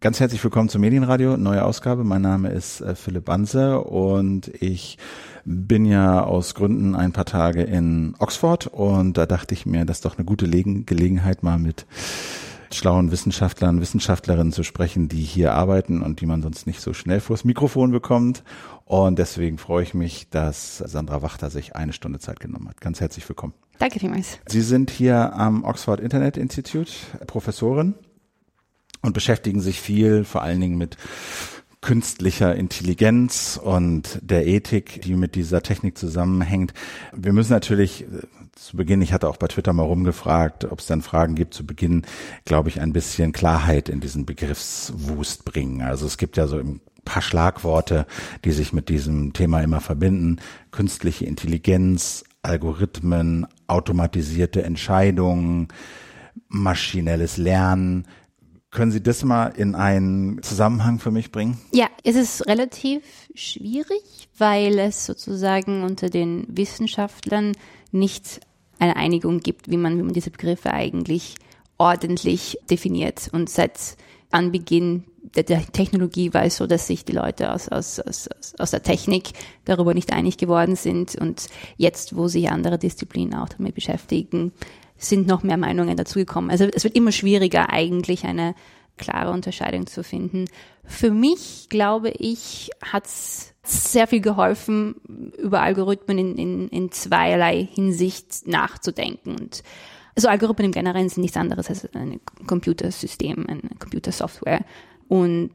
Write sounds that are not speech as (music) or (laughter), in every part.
Ganz herzlich willkommen zum Medienradio, neue Ausgabe. Mein Name ist äh, Philipp Banse und ich bin ja aus Gründen ein paar Tage in Oxford und da dachte ich mir, das ist doch eine gute Legen Gelegenheit, mal mit schlauen Wissenschaftlern, Wissenschaftlerinnen zu sprechen, die hier arbeiten und die man sonst nicht so schnell vors Mikrofon bekommt. Und deswegen freue ich mich, dass Sandra Wachter sich eine Stunde Zeit genommen hat. Ganz herzlich willkommen. Danke vielmals. Sie sind hier am Oxford Internet Institute Professorin und beschäftigen sich viel, vor allen Dingen mit künstlicher Intelligenz und der Ethik, die mit dieser Technik zusammenhängt. Wir müssen natürlich äh, zu Beginn, ich hatte auch bei Twitter mal rumgefragt, ob es dann Fragen gibt, zu Beginn, glaube ich, ein bisschen Klarheit in diesen Begriffswust bringen. Also es gibt ja so ein paar Schlagworte, die sich mit diesem Thema immer verbinden. Künstliche Intelligenz, Algorithmen, automatisierte Entscheidungen, maschinelles Lernen. Können Sie das mal in einen Zusammenhang für mich bringen? Ja, es ist relativ schwierig, weil es sozusagen unter den Wissenschaftlern nicht eine Einigung gibt, wie man, wie man diese Begriffe eigentlich ordentlich definiert. Und seit Anbeginn der, der Technologie war es so, dass sich die Leute aus, aus, aus, aus der Technik darüber nicht einig geworden sind. Und jetzt, wo sich andere Disziplinen auch damit beschäftigen, sind noch mehr Meinungen dazugekommen. Also es wird immer schwieriger, eigentlich eine klare Unterscheidung zu finden. Für mich, glaube ich, hat es sehr viel geholfen, über Algorithmen in, in, in zweierlei Hinsicht nachzudenken. Und also Algorithmen im Generellen sind nichts anderes als ein Computersystem, eine Computersoftware. Und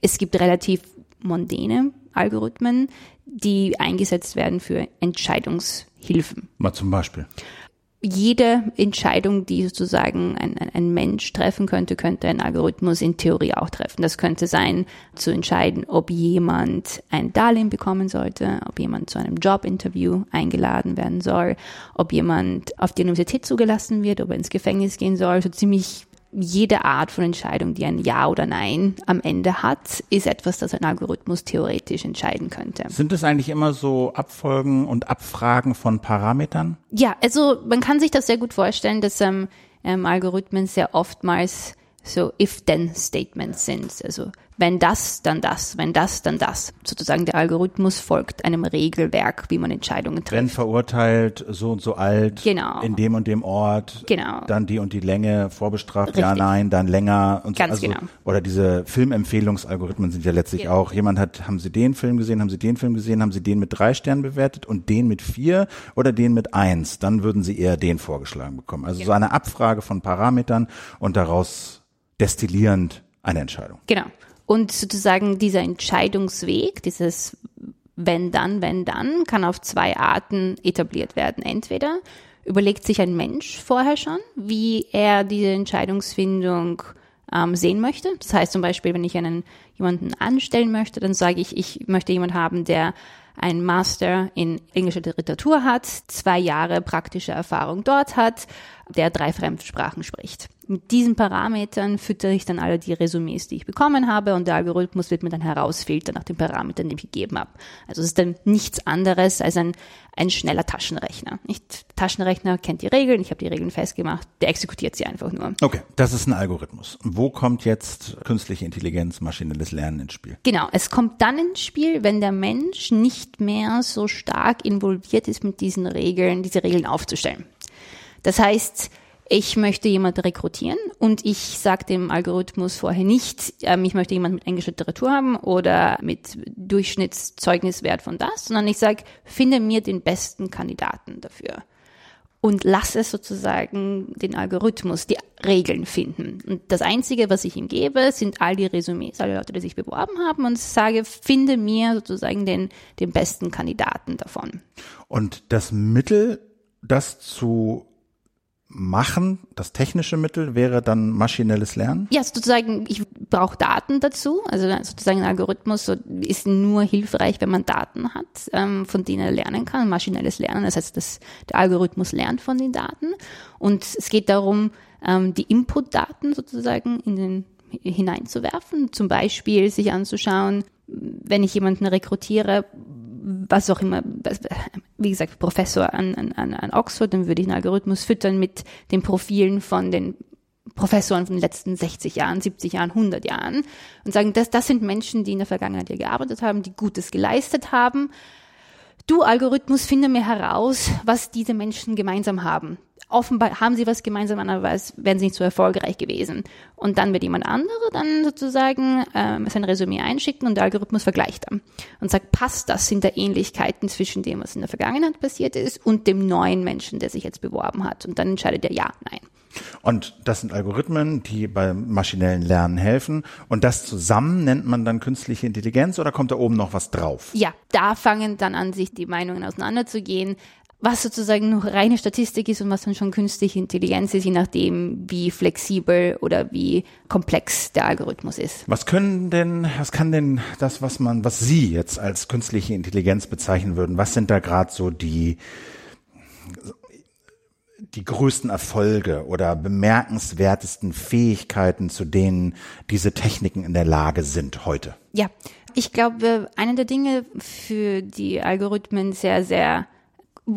es gibt relativ mondäne Algorithmen, die eingesetzt werden für Entscheidungshilfen. Mal zum Beispiel jede Entscheidung, die sozusagen ein, ein, Mensch treffen könnte, könnte ein Algorithmus in Theorie auch treffen. Das könnte sein, zu entscheiden, ob jemand ein Darlehen bekommen sollte, ob jemand zu einem Jobinterview eingeladen werden soll, ob jemand auf die Universität zugelassen wird, ob er ins Gefängnis gehen soll. So ziemlich jede Art von Entscheidung, die ein Ja oder Nein am Ende hat, ist etwas, das ein Algorithmus theoretisch entscheiden könnte. Sind es eigentlich immer so Abfolgen und Abfragen von Parametern? Ja, also man kann sich das sehr gut vorstellen, dass ähm, ähm, Algorithmen sehr oftmals so If-Then-Statements sind. Also wenn das, dann das, wenn das, dann das. Sozusagen der Algorithmus folgt einem Regelwerk, wie man Entscheidungen trifft. Wenn verurteilt, so und so alt, genau. in dem und dem Ort, genau. dann die und die Länge, vorbestraft, Richtig. ja, nein, dann länger und Ganz so. Also, genau. Oder diese Filmempfehlungsalgorithmen sind ja letztlich genau. auch, jemand hat, haben Sie den Film gesehen, haben Sie den Film gesehen, haben Sie den mit drei Sternen bewertet und den mit vier oder den mit eins, dann würden Sie eher den vorgeschlagen bekommen. Also genau. so eine Abfrage von Parametern und daraus destillierend eine Entscheidung. Genau. Und sozusagen dieser Entscheidungsweg, dieses wenn dann, wenn dann, kann auf zwei Arten etabliert werden. Entweder überlegt sich ein Mensch vorher schon, wie er diese Entscheidungsfindung ähm, sehen möchte. Das heißt zum Beispiel, wenn ich einen jemanden anstellen möchte, dann sage ich, ich möchte jemanden haben, der ein Master in englischer Literatur hat, zwei Jahre praktische Erfahrung dort hat, der drei Fremdsprachen spricht. Mit diesen Parametern füttere ich dann alle die Resümees, die ich bekommen habe und der Algorithmus wird mir dann herausfiltern nach den Parametern, die ich gegeben habe. Also es ist dann nichts anderes als ein, ein schneller Taschenrechner. Nicht Taschenrechner kennt die Regeln, ich habe die Regeln festgemacht, der exekutiert sie einfach nur. Okay, das ist ein Algorithmus. Wo kommt jetzt künstliche Intelligenz, maschinelles Lernen ins Spiel? Genau, es kommt dann ins Spiel, wenn der Mensch nicht mehr so stark involviert ist mit diesen Regeln, diese Regeln aufzustellen. Das heißt, ich möchte jemanden rekrutieren und ich sage dem Algorithmus vorher nicht, ähm, ich möchte jemanden mit englischer Literatur haben oder mit Durchschnittszeugniswert von das, sondern ich sage, finde mir den besten Kandidaten dafür und lasse sozusagen den Algorithmus die Regeln finden. Und das Einzige, was ich ihm gebe, sind all die Resümees, alle Leute, die sich beworben haben und sage, finde mir sozusagen den, den besten Kandidaten davon. Und das Mittel, das zu machen, das technische Mittel wäre dann maschinelles Lernen? Ja, sozusagen, ich brauche Daten dazu. Also sozusagen ein Algorithmus ist nur hilfreich, wenn man Daten hat, ähm, von denen er lernen kann. Maschinelles Lernen, das heißt, dass der Algorithmus lernt von den Daten. Und es geht darum, ähm, die Inputdaten sozusagen in den hineinzuwerfen. Zum Beispiel sich anzuschauen, wenn ich jemanden rekrutiere, was auch immer, wie gesagt, Professor an, an, an Oxford, dann würde ich einen Algorithmus füttern mit den Profilen von den Professoren von den letzten 60 Jahren, 70 Jahren, 100 Jahren und sagen, das, das sind Menschen, die in der Vergangenheit hier gearbeitet haben, die Gutes geleistet haben. Du Algorithmus, finde mir heraus, was diese Menschen gemeinsam haben offenbar haben sie was gemeinsam, andererseits wären sie nicht so erfolgreich gewesen. Und dann wird jemand andere dann sozusagen ähm, sein Resümee einschicken und der Algorithmus vergleicht dann und sagt, passt das, sind da Ähnlichkeiten zwischen dem, was in der Vergangenheit passiert ist und dem neuen Menschen, der sich jetzt beworben hat. Und dann entscheidet er ja, nein. Und das sind Algorithmen, die beim maschinellen Lernen helfen. Und das zusammen nennt man dann künstliche Intelligenz oder kommt da oben noch was drauf? Ja, da fangen dann an, sich die Meinungen auseinanderzugehen was sozusagen noch reine Statistik ist und was dann schon künstliche Intelligenz ist, je nachdem, wie flexibel oder wie komplex der Algorithmus ist. Was können denn, was kann denn das, was man, was Sie jetzt als künstliche Intelligenz bezeichnen würden, was sind da gerade so die, die größten Erfolge oder bemerkenswertesten Fähigkeiten, zu denen diese Techniken in der Lage sind heute? Ja, ich glaube, eine der Dinge, für die Algorithmen sehr, sehr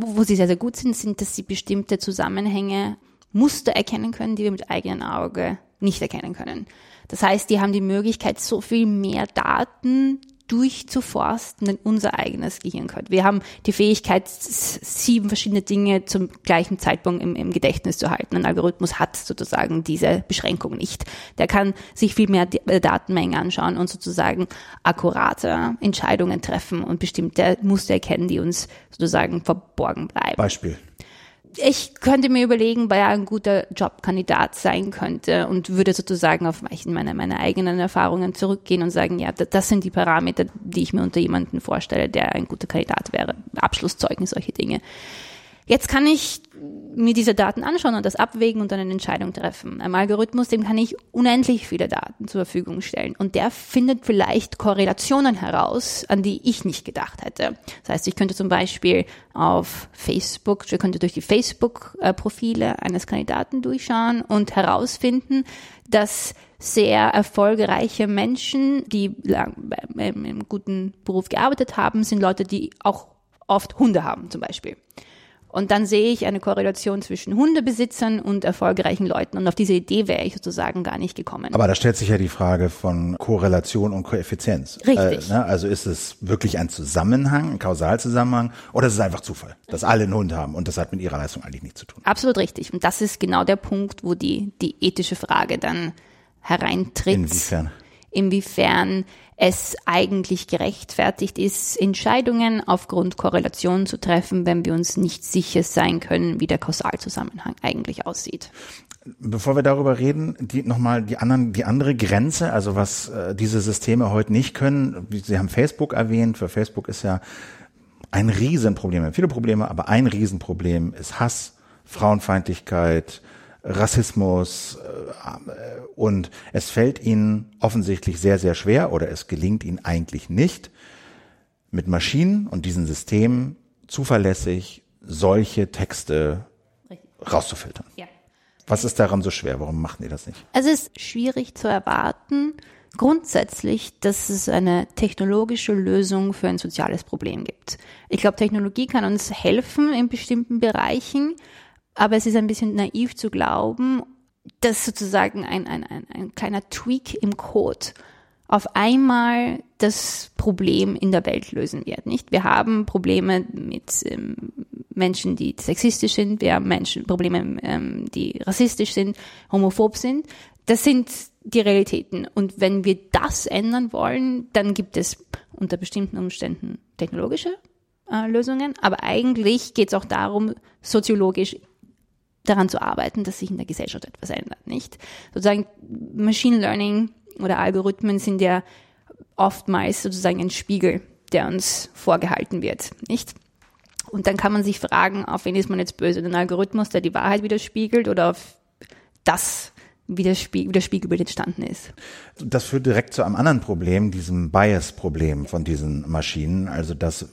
wo sie sehr, sehr gut sind, sind, dass sie bestimmte Zusammenhänge, Muster erkennen können, die wir mit eigenem Auge nicht erkennen können. Das heißt, die haben die Möglichkeit, so viel mehr Daten durchzuforsten, denn unser eigenes Gehirn könnte. Wir haben die Fähigkeit, sieben verschiedene Dinge zum gleichen Zeitpunkt im, im, Gedächtnis zu halten. Ein Algorithmus hat sozusagen diese Beschränkung nicht. Der kann sich viel mehr äh, Datenmengen anschauen und sozusagen akkurate Entscheidungen treffen und bestimmte Muster erkennen, die uns sozusagen verborgen bleiben. Beispiel ich könnte mir überlegen, wer ein guter Jobkandidat sein könnte und würde sozusagen auf meine, meine eigenen Erfahrungen zurückgehen und sagen, ja, das sind die Parameter, die ich mir unter jemanden vorstelle, der ein guter Kandidat wäre. Abschlusszeugnis, solche Dinge. Jetzt kann ich mir diese Daten anschauen und das abwägen und dann eine Entscheidung treffen. Einem Algorithmus, dem kann ich unendlich viele Daten zur Verfügung stellen und der findet vielleicht Korrelationen heraus, an die ich nicht gedacht hätte. Das heißt, ich könnte zum Beispiel auf Facebook, ich könnte durch die Facebook-Profile eines Kandidaten durchschauen und herausfinden, dass sehr erfolgreiche Menschen, die im guten Beruf gearbeitet haben, sind Leute, die auch oft Hunde haben zum Beispiel. Und dann sehe ich eine Korrelation zwischen Hundebesitzern und erfolgreichen Leuten. Und auf diese Idee wäre ich sozusagen gar nicht gekommen. Aber da stellt sich ja die Frage von Korrelation und Koeffizienz. Richtig. Äh, ne? Also ist es wirklich ein Zusammenhang, ein Kausalzusammenhang, oder ist es einfach Zufall, dass alle einen Hund haben und das hat mit ihrer Leistung eigentlich nichts zu tun? Absolut richtig. Und das ist genau der Punkt, wo die, die ethische Frage dann hereintritt. Inwiefern? Inwiefern es eigentlich gerechtfertigt ist, Entscheidungen aufgrund Korrelationen zu treffen, wenn wir uns nicht sicher sein können, wie der Kausalzusammenhang eigentlich aussieht. Bevor wir darüber reden, die nochmal die anderen, die andere Grenze, also was äh, diese Systeme heute nicht können. Sie haben Facebook erwähnt. Für Facebook ist ja ein Riesenproblem. Viele Probleme, aber ein Riesenproblem ist Hass, Frauenfeindlichkeit, Rassismus äh, und es fällt ihnen offensichtlich sehr, sehr schwer oder es gelingt ihnen eigentlich nicht, mit Maschinen und diesen Systemen zuverlässig solche Texte rauszufiltern. Ja. Was ist daran so schwer? Warum machen die das nicht? Es ist schwierig zu erwarten, grundsätzlich, dass es eine technologische Lösung für ein soziales Problem gibt. Ich glaube, Technologie kann uns helfen in bestimmten Bereichen, aber es ist ein bisschen naiv zu glauben, dass sozusagen ein, ein, ein, ein kleiner Tweak im Code auf einmal das Problem in der Welt lösen wird. Nicht? Wir haben Probleme mit ähm, Menschen, die sexistisch sind, wir haben Menschen, Probleme, ähm, die rassistisch sind, homophob sind. Das sind die Realitäten. Und wenn wir das ändern wollen, dann gibt es unter bestimmten Umständen technologische äh, Lösungen. Aber eigentlich geht es auch darum, soziologisch daran zu arbeiten, dass sich in der Gesellschaft etwas ändert, nicht? Sozusagen Machine Learning oder Algorithmen sind ja oftmals sozusagen ein Spiegel, der uns vorgehalten wird, nicht? Und dann kann man sich fragen, auf wen ist man jetzt böse? Den Algorithmus, der die Wahrheit widerspiegelt oder auf das, wie das, Spie wie das Spiegelbild entstanden ist. Das führt direkt zu einem anderen Problem, diesem Bias-Problem von diesen Maschinen. Also, dass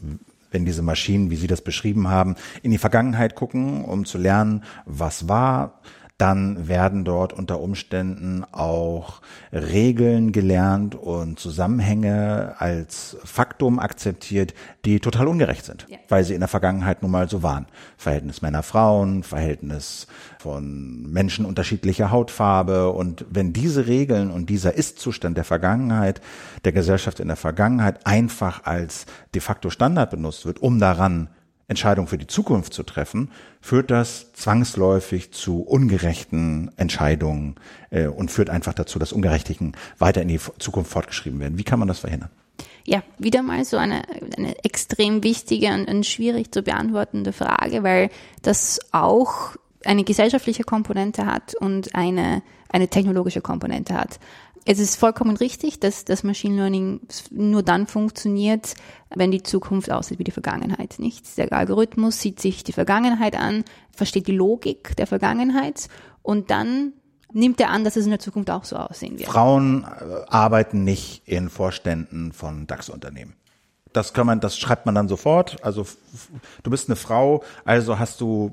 wenn diese Maschinen, wie Sie das beschrieben haben, in die Vergangenheit gucken, um zu lernen, was war, dann werden dort unter Umständen auch Regeln gelernt und Zusammenhänge als Faktum akzeptiert, die total ungerecht sind, ja. weil sie in der Vergangenheit nun mal so waren. Verhältnis Männer-Frauen, Verhältnis von Menschen unterschiedlicher Hautfarbe und wenn diese Regeln und dieser Ist-Zustand der Vergangenheit, der Gesellschaft in der Vergangenheit einfach als de facto Standard benutzt wird, um daran Entscheidungen für die Zukunft zu treffen, führt das zwangsläufig zu ungerechten Entscheidungen äh, und führt einfach dazu, dass Ungerechtigen weiter in die Zukunft fortgeschrieben werden. Wie kann man das verhindern? Ja, wieder mal so eine, eine extrem wichtige und, und schwierig zu beantwortende Frage, weil das auch eine gesellschaftliche Komponente hat und eine, eine technologische Komponente hat. Es ist vollkommen richtig, dass das Machine Learning nur dann funktioniert, wenn die Zukunft aussieht wie die Vergangenheit. Nicht? Der Algorithmus sieht sich die Vergangenheit an, versteht die Logik der Vergangenheit und dann nimmt er an, dass es in der Zukunft auch so aussehen wird. Frauen äh, arbeiten nicht in Vorständen von DAX-Unternehmen. Das kann man, das schreibt man dann sofort. Also du bist eine Frau, also hast du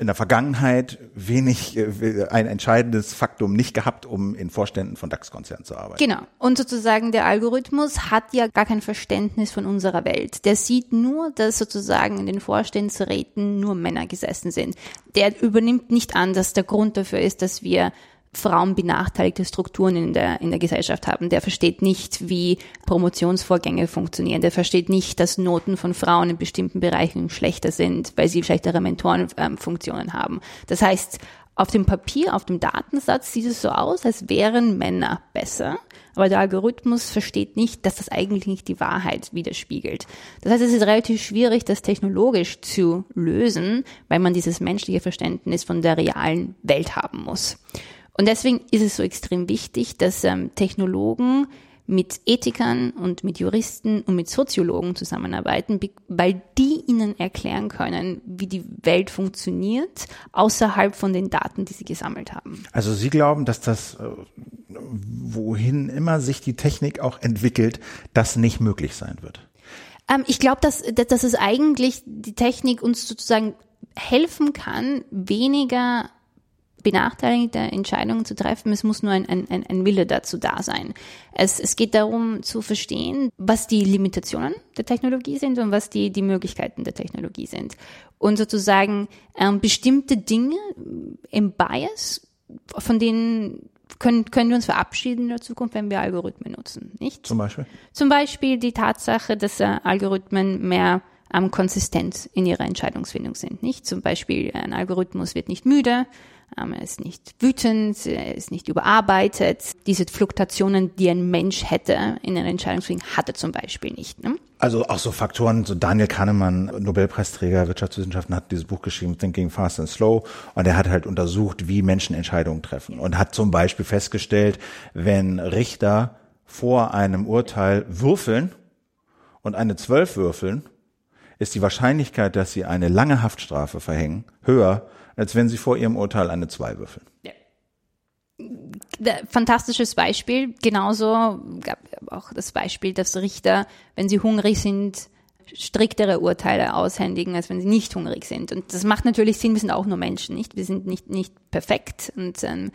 in der Vergangenheit wenig, äh, ein entscheidendes Faktum nicht gehabt, um in Vorständen von DAX-Konzernen zu arbeiten. Genau. Und sozusagen der Algorithmus hat ja gar kein Verständnis von unserer Welt. Der sieht nur, dass sozusagen in den Vorstandsräten nur Männer gesessen sind. Der übernimmt nicht an, dass der Grund dafür ist, dass wir Frauen benachteiligte Strukturen in der, in der Gesellschaft haben. Der versteht nicht, wie Promotionsvorgänge funktionieren. Der versteht nicht, dass Noten von Frauen in bestimmten Bereichen schlechter sind, weil sie schlechtere Mentorenfunktionen haben. Das heißt, auf dem Papier, auf dem Datensatz sieht es so aus, als wären Männer besser, aber der Algorithmus versteht nicht, dass das eigentlich nicht die Wahrheit widerspiegelt. Das heißt, es ist relativ schwierig, das technologisch zu lösen, weil man dieses menschliche Verständnis von der realen Welt haben muss. Und deswegen ist es so extrem wichtig, dass ähm, Technologen mit Ethikern und mit Juristen und mit Soziologen zusammenarbeiten, weil die ihnen erklären können, wie die Welt funktioniert, außerhalb von den Daten, die sie gesammelt haben. Also Sie glauben, dass das, äh, wohin immer sich die Technik auch entwickelt, das nicht möglich sein wird? Ähm, ich glaube, dass, dass es eigentlich die Technik uns sozusagen helfen kann, weniger benachteiligte Entscheidungen zu treffen. Es muss nur ein, ein, ein Wille dazu da sein. Es, es geht darum zu verstehen, was die Limitationen der Technologie sind und was die, die Möglichkeiten der Technologie sind. Und sozusagen ähm, bestimmte Dinge im Bias, von denen können, können wir uns verabschieden in der Zukunft, wenn wir Algorithmen nutzen, nicht? Zum Beispiel? Zum Beispiel die Tatsache, dass äh, Algorithmen mehr ähm, konsistent in ihrer Entscheidungsfindung sind, nicht? Zum Beispiel ein Algorithmus wird nicht müde, er ist nicht wütend, er ist nicht überarbeitet. Diese Fluktuationen, die ein Mensch hätte in einer Entscheidungsfindung, hat er zum Beispiel nicht. Ne? Also auch so Faktoren, so Daniel Kahnemann, Nobelpreisträger Wirtschaftswissenschaften, hat dieses Buch geschrieben, Thinking Fast and Slow, und er hat halt untersucht, wie Menschen Entscheidungen treffen und hat zum Beispiel festgestellt, wenn Richter vor einem Urteil würfeln und eine Zwölf würfeln, ist die Wahrscheinlichkeit, dass sie eine lange Haftstrafe verhängen, höher, als wenn sie vor ihrem Urteil eine 2 würfeln. Ja. Fantastisches Beispiel. Genauso gab auch das Beispiel, dass Richter, wenn sie hungrig sind, striktere Urteile aushändigen, als wenn sie nicht hungrig sind. Und das macht natürlich Sinn, wir sind auch nur Menschen, nicht? Wir sind nicht, nicht perfekt. Und ähm,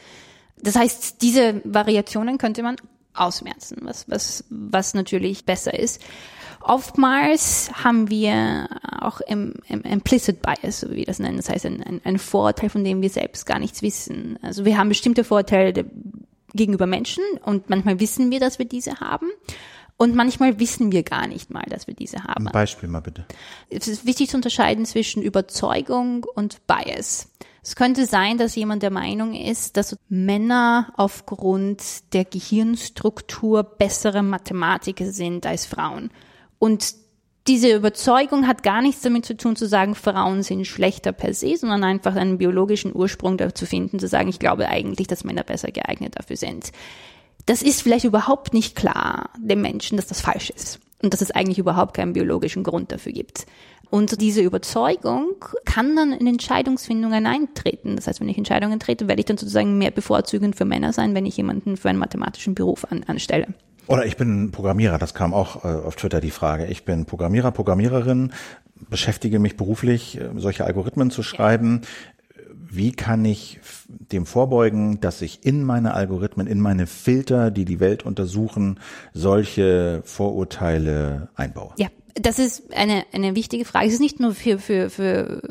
das heißt, diese Variationen könnte man ausmerzen, was, was, was natürlich besser ist. Oftmals haben wir auch im, im implicit bias, so wie wir das nennen, das heißt ein, ein, ein Vorurteil, von dem wir selbst gar nichts wissen. Also wir haben bestimmte Vorurteile gegenüber Menschen und manchmal wissen wir, dass wir diese haben. Und manchmal wissen wir gar nicht mal, dass wir diese haben. Ein Beispiel mal bitte. Es ist wichtig zu unterscheiden zwischen Überzeugung und Bias. Es könnte sein, dass jemand der Meinung ist, dass Männer aufgrund der Gehirnstruktur bessere Mathematiker sind als Frauen. Und diese Überzeugung hat gar nichts damit zu tun, zu sagen, Frauen sind schlechter per se, sondern einfach einen biologischen Ursprung dazu finden, zu sagen, ich glaube eigentlich, dass Männer besser geeignet dafür sind. Das ist vielleicht überhaupt nicht klar dem Menschen, dass das falsch ist und dass es eigentlich überhaupt keinen biologischen Grund dafür gibt. Und diese Überzeugung kann dann in Entscheidungsfindungen eintreten. Das heißt, wenn ich Entscheidungen trete, werde ich dann sozusagen mehr bevorzugend für Männer sein, wenn ich jemanden für einen mathematischen Beruf an, anstelle. Oder ich bin Programmierer, das kam auch äh, auf Twitter die Frage. Ich bin Programmierer, Programmiererin, beschäftige mich beruflich, äh, solche Algorithmen zu schreiben. wie kann ich dem vorbeugen, dass ich in meine Algorithmen, in meine Filter, die die Welt untersuchen, solche Vorurteile einbaue? Ja, das ist eine, eine wichtige Frage. Es ist nicht nur für, für, für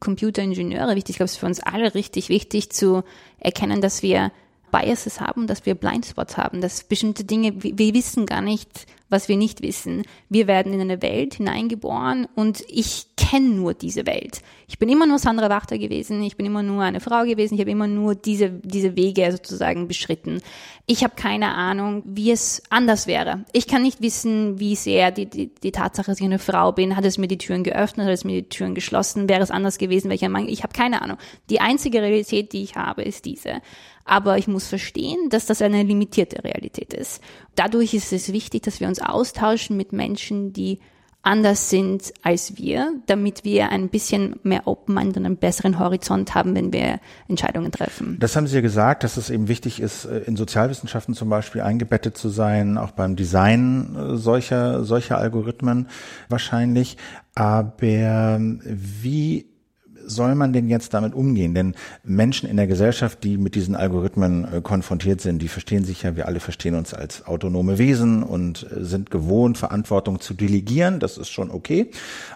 Computeringenieure wichtig, ich glaube, es ist für uns alle richtig wichtig zu erkennen, dass wir Biases haben, dass wir Blindspots haben, dass bestimmte Dinge, wir wissen gar nicht, was wir nicht wissen. Wir werden in eine Welt hineingeboren und ich kenne nur diese Welt. Ich bin immer nur Sandra Wachter gewesen, ich bin immer nur eine Frau gewesen, ich habe immer nur diese, diese Wege sozusagen beschritten. Ich habe keine Ahnung, wie es anders wäre. Ich kann nicht wissen, wie sehr die, die, die Tatsache, dass ich eine Frau bin, hat es mir die Türen geöffnet, hat es mir die Türen geschlossen, wäre es anders gewesen, welcher Mann, ich habe keine Ahnung. Die einzige Realität, die ich habe, ist diese. Aber ich muss verstehen, dass das eine limitierte Realität ist. Dadurch ist es wichtig, dass wir uns austauschen mit Menschen, die anders sind als wir, damit wir ein bisschen mehr Open-Mind und einen besseren Horizont haben, wenn wir Entscheidungen treffen. Das haben Sie ja gesagt, dass es eben wichtig ist, äh, in Sozialwissenschaften zum Beispiel eingebettet zu sein, auch beim Design äh, solcher, solcher Algorithmen wahrscheinlich. Aber wie soll man denn jetzt damit umgehen? Denn Menschen in der Gesellschaft, die mit diesen Algorithmen äh, konfrontiert sind, die verstehen sich ja, wir alle verstehen uns als autonome Wesen und äh, sind gewohnt, Verantwortung zu delegieren. Das ist schon okay.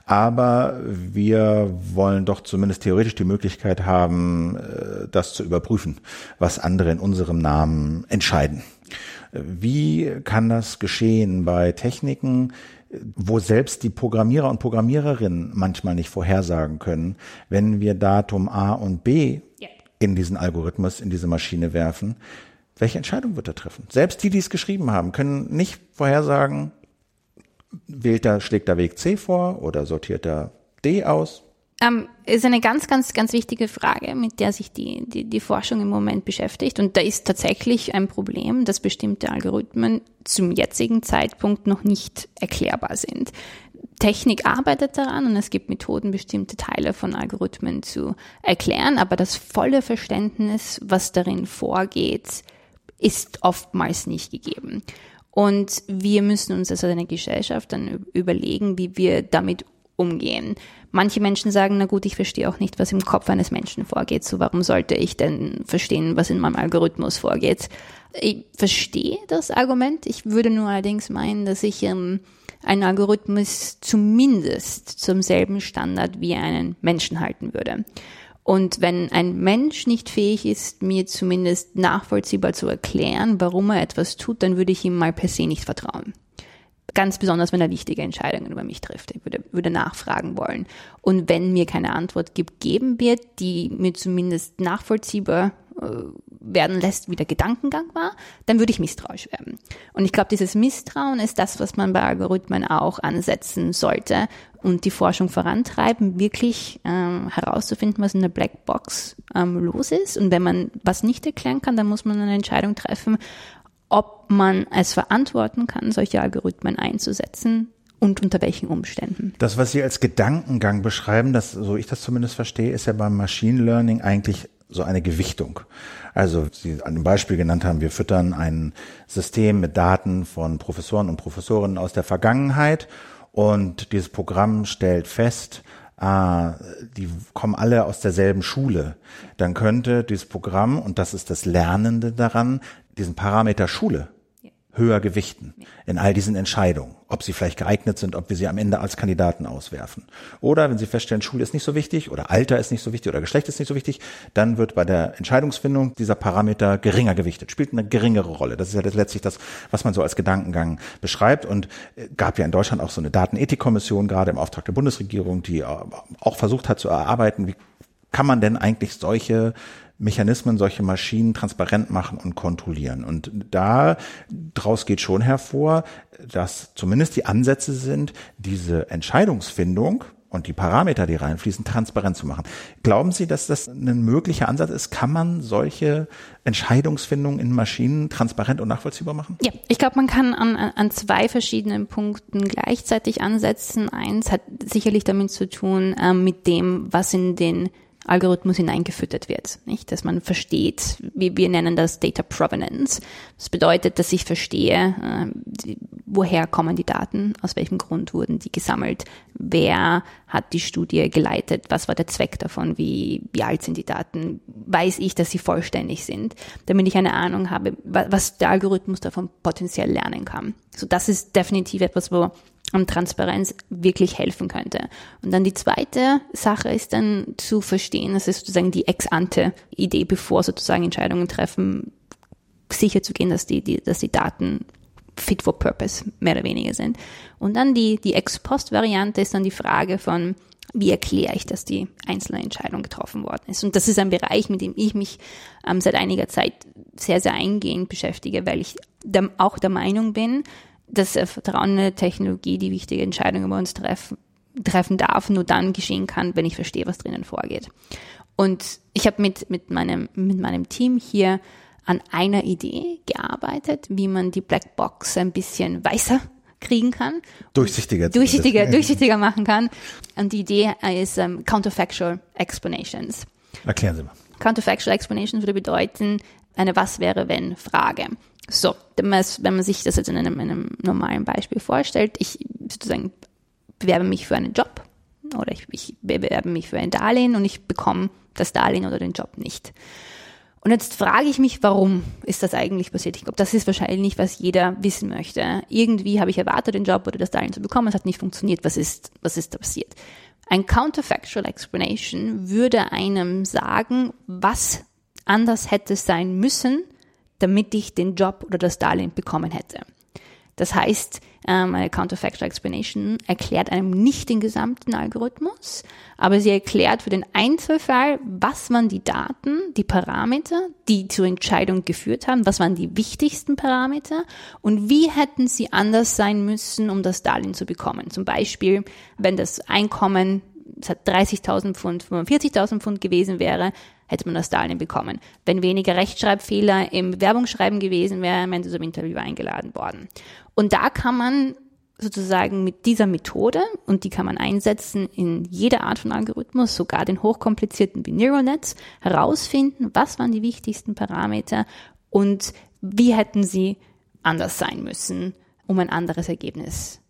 Aber wir wollen doch zumindest theoretisch die Möglichkeit haben, äh, das zu überprüfen, was andere in unserem Namen entscheiden. Wie kann das geschehen bei Techniken, wo selbst die Programmierer und Programmiererinnen manchmal nicht vorhersagen können, wenn wir Datum A und B ja. in diesen Algorithmus, in diese Maschine werfen, welche Entscheidung wird er treffen? Selbst die, die es geschrieben haben, können nicht vorhersagen, wählt er, schlägt er Weg C vor oder sortiert er D aus? Ähm, ist eine ganz, ganz, ganz wichtige Frage, mit der sich die, die, die Forschung im Moment beschäftigt. Und da ist tatsächlich ein Problem, dass bestimmte Algorithmen zum jetzigen Zeitpunkt noch nicht erklärbar sind. Technik arbeitet daran und es gibt Methoden, bestimmte Teile von Algorithmen zu erklären, aber das volle Verständnis, was darin vorgeht, ist oftmals nicht gegeben. Und wir müssen uns als eine Gesellschaft dann überlegen, wie wir damit umgehen. Manche Menschen sagen, na gut, ich verstehe auch nicht, was im Kopf eines Menschen vorgeht, so warum sollte ich denn verstehen, was in meinem Algorithmus vorgeht? Ich verstehe das Argument, ich würde nur allerdings meinen, dass ich ähm, einen Algorithmus zumindest zum selben Standard wie einen Menschen halten würde. Und wenn ein Mensch nicht fähig ist, mir zumindest nachvollziehbar zu erklären, warum er etwas tut, dann würde ich ihm mal per se nicht vertrauen. Ganz besonders, wenn er wichtige Entscheidungen über mich trifft. Ich würde, würde nachfragen wollen. Und wenn mir keine Antwort gibt, geben wird, die mir zumindest nachvollziehbar äh, werden lässt, wie der Gedankengang war, dann würde ich misstrauisch werden. Und ich glaube, dieses Misstrauen ist das, was man bei Algorithmen auch ansetzen sollte und die Forschung vorantreiben, wirklich ähm, herauszufinden, was in der Blackbox ähm, los ist. Und wenn man was nicht erklären kann, dann muss man eine Entscheidung treffen, ob man es verantworten kann, solche Algorithmen einzusetzen und unter welchen Umständen. Das, was Sie als Gedankengang beschreiben, das, so ich das zumindest verstehe, ist ja beim Machine Learning eigentlich so eine Gewichtung. Also Sie an dem Beispiel genannt haben, wir füttern ein System mit Daten von Professoren und Professorinnen aus der Vergangenheit und dieses Programm stellt fest, ah, die kommen alle aus derselben Schule, dann könnte dieses Programm, und das ist das Lernende daran, diesen Parameter Schule höher gewichten in all diesen Entscheidungen, ob sie vielleicht geeignet sind, ob wir sie am Ende als Kandidaten auswerfen. Oder wenn sie feststellen, Schule ist nicht so wichtig oder Alter ist nicht so wichtig oder Geschlecht ist nicht so wichtig, dann wird bei der Entscheidungsfindung dieser Parameter geringer gewichtet, spielt eine geringere Rolle. Das ist ja letztlich das, was man so als Gedankengang beschreibt und äh, gab ja in Deutschland auch so eine Datenethikkommission, gerade im Auftrag der Bundesregierung, die äh, auch versucht hat zu erarbeiten, wie kann man denn eigentlich solche Mechanismen, solche Maschinen transparent machen und kontrollieren. Und da draus geht schon hervor, dass zumindest die Ansätze sind, diese Entscheidungsfindung und die Parameter, die reinfließen, transparent zu machen. Glauben Sie, dass das ein möglicher Ansatz ist? Kann man solche Entscheidungsfindungen in Maschinen transparent und nachvollziehbar machen? Ja, ich glaube, man kann an, an zwei verschiedenen Punkten gleichzeitig ansetzen. Eins hat sicherlich damit zu tun, äh, mit dem, was in den Algorithmus hineingefüttert wird, nicht? Dass man versteht, wie wir nennen das Data Provenance. Das bedeutet, dass ich verstehe, äh, woher kommen die Daten, aus welchem Grund wurden die gesammelt, wer hat die Studie geleitet, was war der Zweck davon, wie, wie alt sind die Daten, weiß ich, dass sie vollständig sind, damit ich eine Ahnung habe, was der Algorithmus davon potenziell lernen kann. So, das ist definitiv etwas, wo am Transparenz wirklich helfen könnte. Und dann die zweite Sache ist dann zu verstehen, das ist sozusagen die Ex-ante-Idee, bevor sozusagen Entscheidungen treffen, sicher zu gehen, dass die, die, dass die Daten fit for purpose mehr oder weniger sind. Und dann die, die Ex-Post-Variante ist dann die Frage von, wie erkläre ich, dass die einzelne Entscheidung getroffen worden ist. Und das ist ein Bereich, mit dem ich mich ähm, seit einiger Zeit sehr, sehr eingehend beschäftige, weil ich der, auch der Meinung bin, dass Vertrauen in eine Technologie die wichtige Entscheidung über uns treffen, treffen darf, nur dann geschehen kann, wenn ich verstehe, was drinnen vorgeht. Und ich habe mit, mit, meinem, mit meinem Team hier an einer Idee gearbeitet, wie man die Blackbox ein bisschen weißer kriegen kann. Durchsichtiger. Durchsichtiger, durchsichtiger machen kann. Und die Idee ist um, ähm, Counterfactual Explanations. Erklären Sie mal. Counterfactual Explanations würde bedeuten, eine Was wäre wenn Frage. So, wenn man, sich das jetzt in einem, in einem normalen Beispiel vorstellt, ich sozusagen bewerbe mich für einen Job oder ich, ich bewerbe mich für ein Darlehen und ich bekomme das Darlehen oder den Job nicht. Und jetzt frage ich mich, warum ist das eigentlich passiert? Ich glaube, das ist wahrscheinlich nicht, was jeder wissen möchte. Irgendwie habe ich erwartet, den Job oder das Darlehen zu bekommen, es hat nicht funktioniert. Was ist, was ist da passiert? Ein Counterfactual Explanation würde einem sagen, was anders hätte sein müssen, damit ich den Job oder das Darlehen bekommen hätte. Das heißt, ähm, eine Counterfactual Explanation erklärt einem nicht den gesamten Algorithmus, aber sie erklärt für den Einzelfall, was waren die Daten, die Parameter, die zur Entscheidung geführt haben, was waren die wichtigsten Parameter und wie hätten sie anders sein müssen, um das Darlehen zu bekommen. Zum Beispiel, wenn das Einkommen es hat 30.000 Pfund, 45.000 Pfund gewesen wäre, hätte man das Darlehen bekommen. Wenn weniger Rechtschreibfehler im Bewerbungsschreiben gewesen wären, wären sie zum Interview eingeladen worden. Und da kann man sozusagen mit dieser Methode, und die kann man einsetzen in jeder Art von Algorithmus, sogar den hochkomplizierten wie Neural Nets, herausfinden, was waren die wichtigsten Parameter und wie hätten sie anders sein müssen, um ein anderes Ergebnis,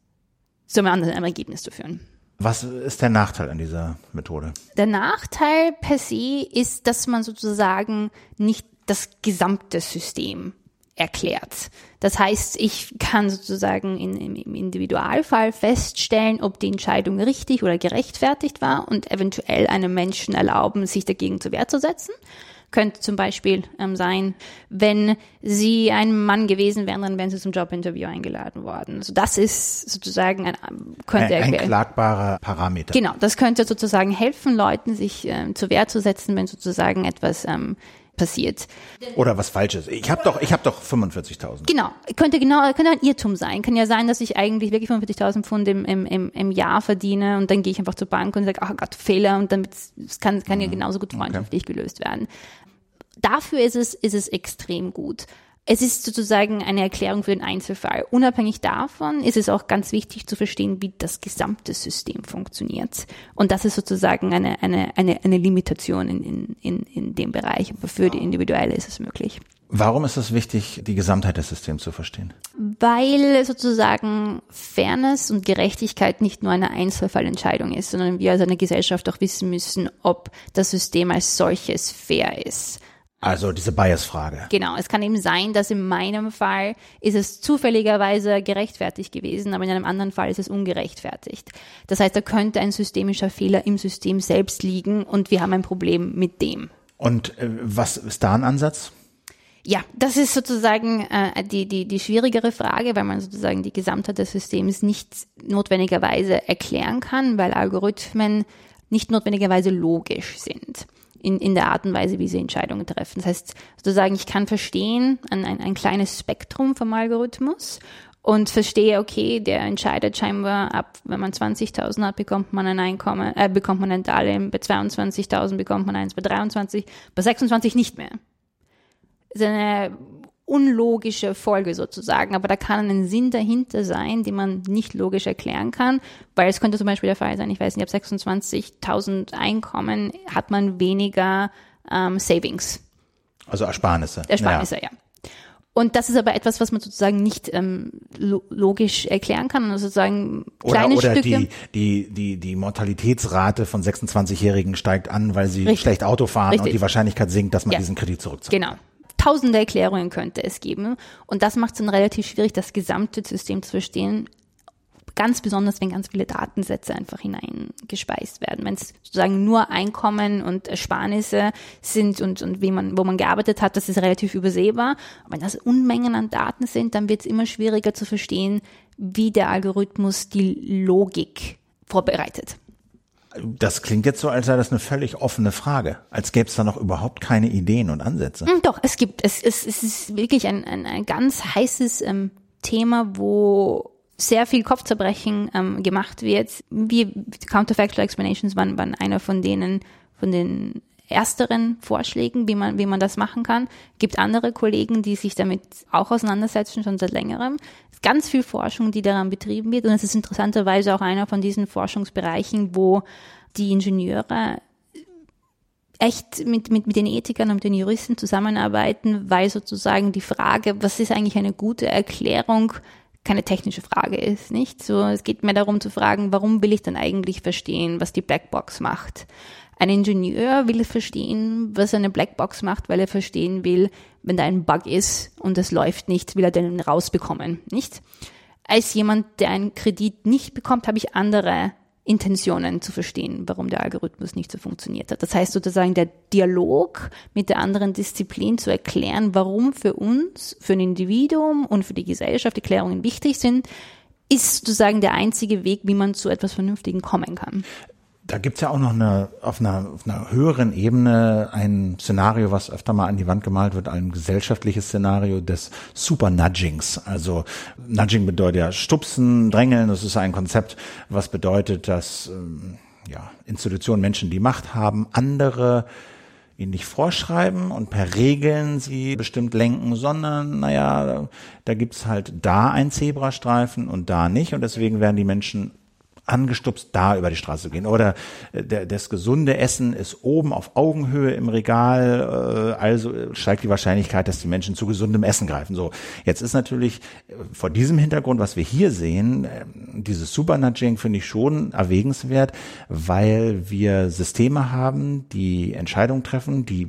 zu einem anderen Ergebnis zu führen. Was ist der Nachteil an dieser Methode? Der Nachteil per se ist, dass man sozusagen nicht das gesamte System erklärt. Das heißt, ich kann sozusagen in, im Individualfall feststellen, ob die Entscheidung richtig oder gerechtfertigt war und eventuell einem Menschen erlauben, sich dagegen zur Wehr zu setzen könnte zum Beispiel ähm, sein, wenn sie ein Mann gewesen wären, dann wären sie zum Jobinterview eingeladen worden. Also das ist sozusagen ein, könnte ein, ein klagbarer Parameter. Genau, das könnte sozusagen helfen, Leuten sich ähm, zur Wehr zu setzen, wenn sozusagen etwas ähm, passiert. Oder was Falsches. Ich habe doch, ich habe doch 45.000. Genau, könnte genau, könnte ein Irrtum sein. Kann ja sein, dass ich eigentlich wirklich 45.000 Pfund im, im, im Jahr verdiene und dann gehe ich einfach zur Bank und sage, ach Gott, Fehler und dann kann, kann ja mhm. genauso gut freundschaftlich okay. gelöst werden. Dafür ist es, ist es extrem gut. Es ist sozusagen eine Erklärung für den Einzelfall. Unabhängig davon ist es auch ganz wichtig zu verstehen, wie das gesamte System funktioniert. Und das ist sozusagen eine, eine, eine, eine Limitation in, in, in dem Bereich. Aber für die Individuelle ist es möglich. Warum ist es wichtig, die Gesamtheit des Systems zu verstehen? Weil sozusagen Fairness und Gerechtigkeit nicht nur eine Einzelfallentscheidung ist, sondern wir als eine Gesellschaft auch wissen müssen, ob das System als solches fair ist. Also diese Bias-Frage. Genau, es kann eben sein, dass in meinem Fall ist es zufälligerweise gerechtfertigt gewesen, aber in einem anderen Fall ist es ungerechtfertigt. Das heißt, da könnte ein systemischer Fehler im System selbst liegen und wir haben ein Problem mit dem. Und äh, was ist da ein Ansatz? Ja, das ist sozusagen äh, die, die, die schwierigere Frage, weil man sozusagen die Gesamtheit des Systems nicht notwendigerweise erklären kann, weil Algorithmen nicht notwendigerweise logisch sind in, in der Art und Weise, wie sie Entscheidungen treffen. Das heißt, sozusagen, ich kann verstehen, ein, ein, ein kleines Spektrum vom Algorithmus und verstehe, okay, der entscheidet scheinbar ab, wenn man 20.000 hat, bekommt man ein Einkommen, äh, bekommt man ein Darlehen, bei 22.000 bekommt man eins, bei 23, bei 26 nicht mehr. Das ist eine unlogische Folge sozusagen, aber da kann ein Sinn dahinter sein, den man nicht logisch erklären kann, weil es könnte zum Beispiel der Fall sein, ich weiß nicht, ab 26.000 Einkommen hat man weniger ähm, Savings. Also Ersparnisse. Ersparnisse, ja. ja. Und das ist aber etwas, was man sozusagen nicht ähm, logisch erklären kann, also sozusagen kleine oder, oder Stücke. Die, die, die, die Mortalitätsrate von 26-Jährigen steigt an, weil sie Richtig. schlecht Auto fahren Richtig. und die Wahrscheinlichkeit sinkt, dass man Ja. diesen Kredit zurückzahlt. Genau. Tausende Erklärungen könnte es geben. Und das macht es dann relativ schwierig, das gesamte System zu verstehen. Ganz besonders, wenn ganz viele Datensätze einfach hineingespeist werden. Wenn es sozusagen nur Einkommen und Ersparnisse sind und, und wie man, wo man gearbeitet hat, das ist relativ übersehbar. Aber wenn das Unmengen an Daten sind, dann wird es immer schwieriger zu verstehen, wie der Algorithmus die Logik vorbereitet. Das klingt jetzt so, als sei das eine völlig offene Frage. Als gäbe es da noch überhaupt keine Ideen und Ansätze. Hm, Doch, es gibt, es, es, es ist wirklich ein, ein, ein ganz heißes ähm, Thema, wo sehr viel Kopfzerbrechen ähm, gemacht wird. Wir, Counterfactual Explanations waren, waren einer von denen, von den ersteren Vorschlägen, wie man, wie man das machen kann. Gibt andere Kollegen, die sich damit auch auseinandersetzen, schon seit längerem. Ganz viel Forschung, die daran betrieben wird. Und es ist interessanterweise auch einer von diesen Forschungsbereichen, wo die Ingenieure echt mit, mit, mit den Ethikern und den Juristen zusammenarbeiten, weil sozusagen die Frage, was ist eigentlich eine gute Erklärung, keine technische Frage ist, nicht? So, es geht mehr darum zu fragen, warum will ich denn eigentlich verstehen, was die Blackbox macht? Ein Ingenieur will verstehen, was eine Blackbox macht, weil er verstehen will, wenn da ein Bug ist und es läuft nicht, will er den rausbekommen, nicht? Als jemand, der einen Kredit nicht bekommt, habe ich andere Intentionen zu verstehen, warum der Algorithmus nicht so funktioniert hat. Das heißt sozusagen der Dialog mit der anderen Disziplin zu erklären, warum für uns, für ein Individuum und für die Gesellschaft die Klärungen wichtig sind, ist sozusagen der einzige Weg, wie man zu etwas Vernünftigen kommen kann. Da gibt's ja auch noch eine auf, einer auf einer höheren Ebene ein Szenario, was öfter mal an die Wand gemalt wird, ein gesellschaftliches Szenario des Super-Nudgings. Also Nudging bedeutet ja Stupsen, Drängeln. Das ist ein Konzept, was bedeutet, dass ähm, ja, Institutionen, Menschen, die Macht haben, andere ihnen nicht vorschreiben und per Regeln sie bestimmt lenken, sondern naja, da, gibt's halt da einen Zebrastreifen und da nicht. Und deswegen werden die Menschen angestupst, da über die Straße gehen. Oder äh, der, das gesunde Essen ist oben auf Augenhöhe im Regal, äh, also steigt die Wahrscheinlichkeit, dass die Menschen zu gesundem Essen greifen. So, jetzt ist natürlich äh, vor diesem Hintergrund, was wir hier sehen, dieses Supernudging finde ich schon erwägenswert, weil wir Systeme haben, die Entscheidungen treffen, die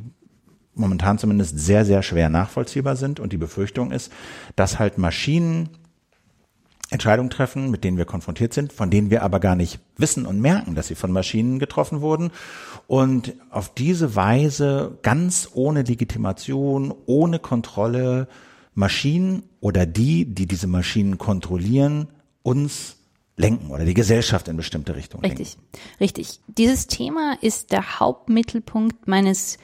momentan zumindest sehr, sehr schwer nachvollziehbar sind. Und die Befürchtung ist, dass halt Maschinen Entscheidungen treffen, mit denen wir konfrontiert sind, von denen wir aber gar nicht wissen und merken, dass sie von Maschinen getroffen wurden. Und auf diese Weise ganz ohne Legitimation, ohne Kontrolle Maschinen oder die, die diese Maschinen kontrollieren, uns lenken oder die Gesellschaft in bestimmte Richtungen lenken. Richtig, richtig. Dieses Thema ist der Hauptmittelpunkt meines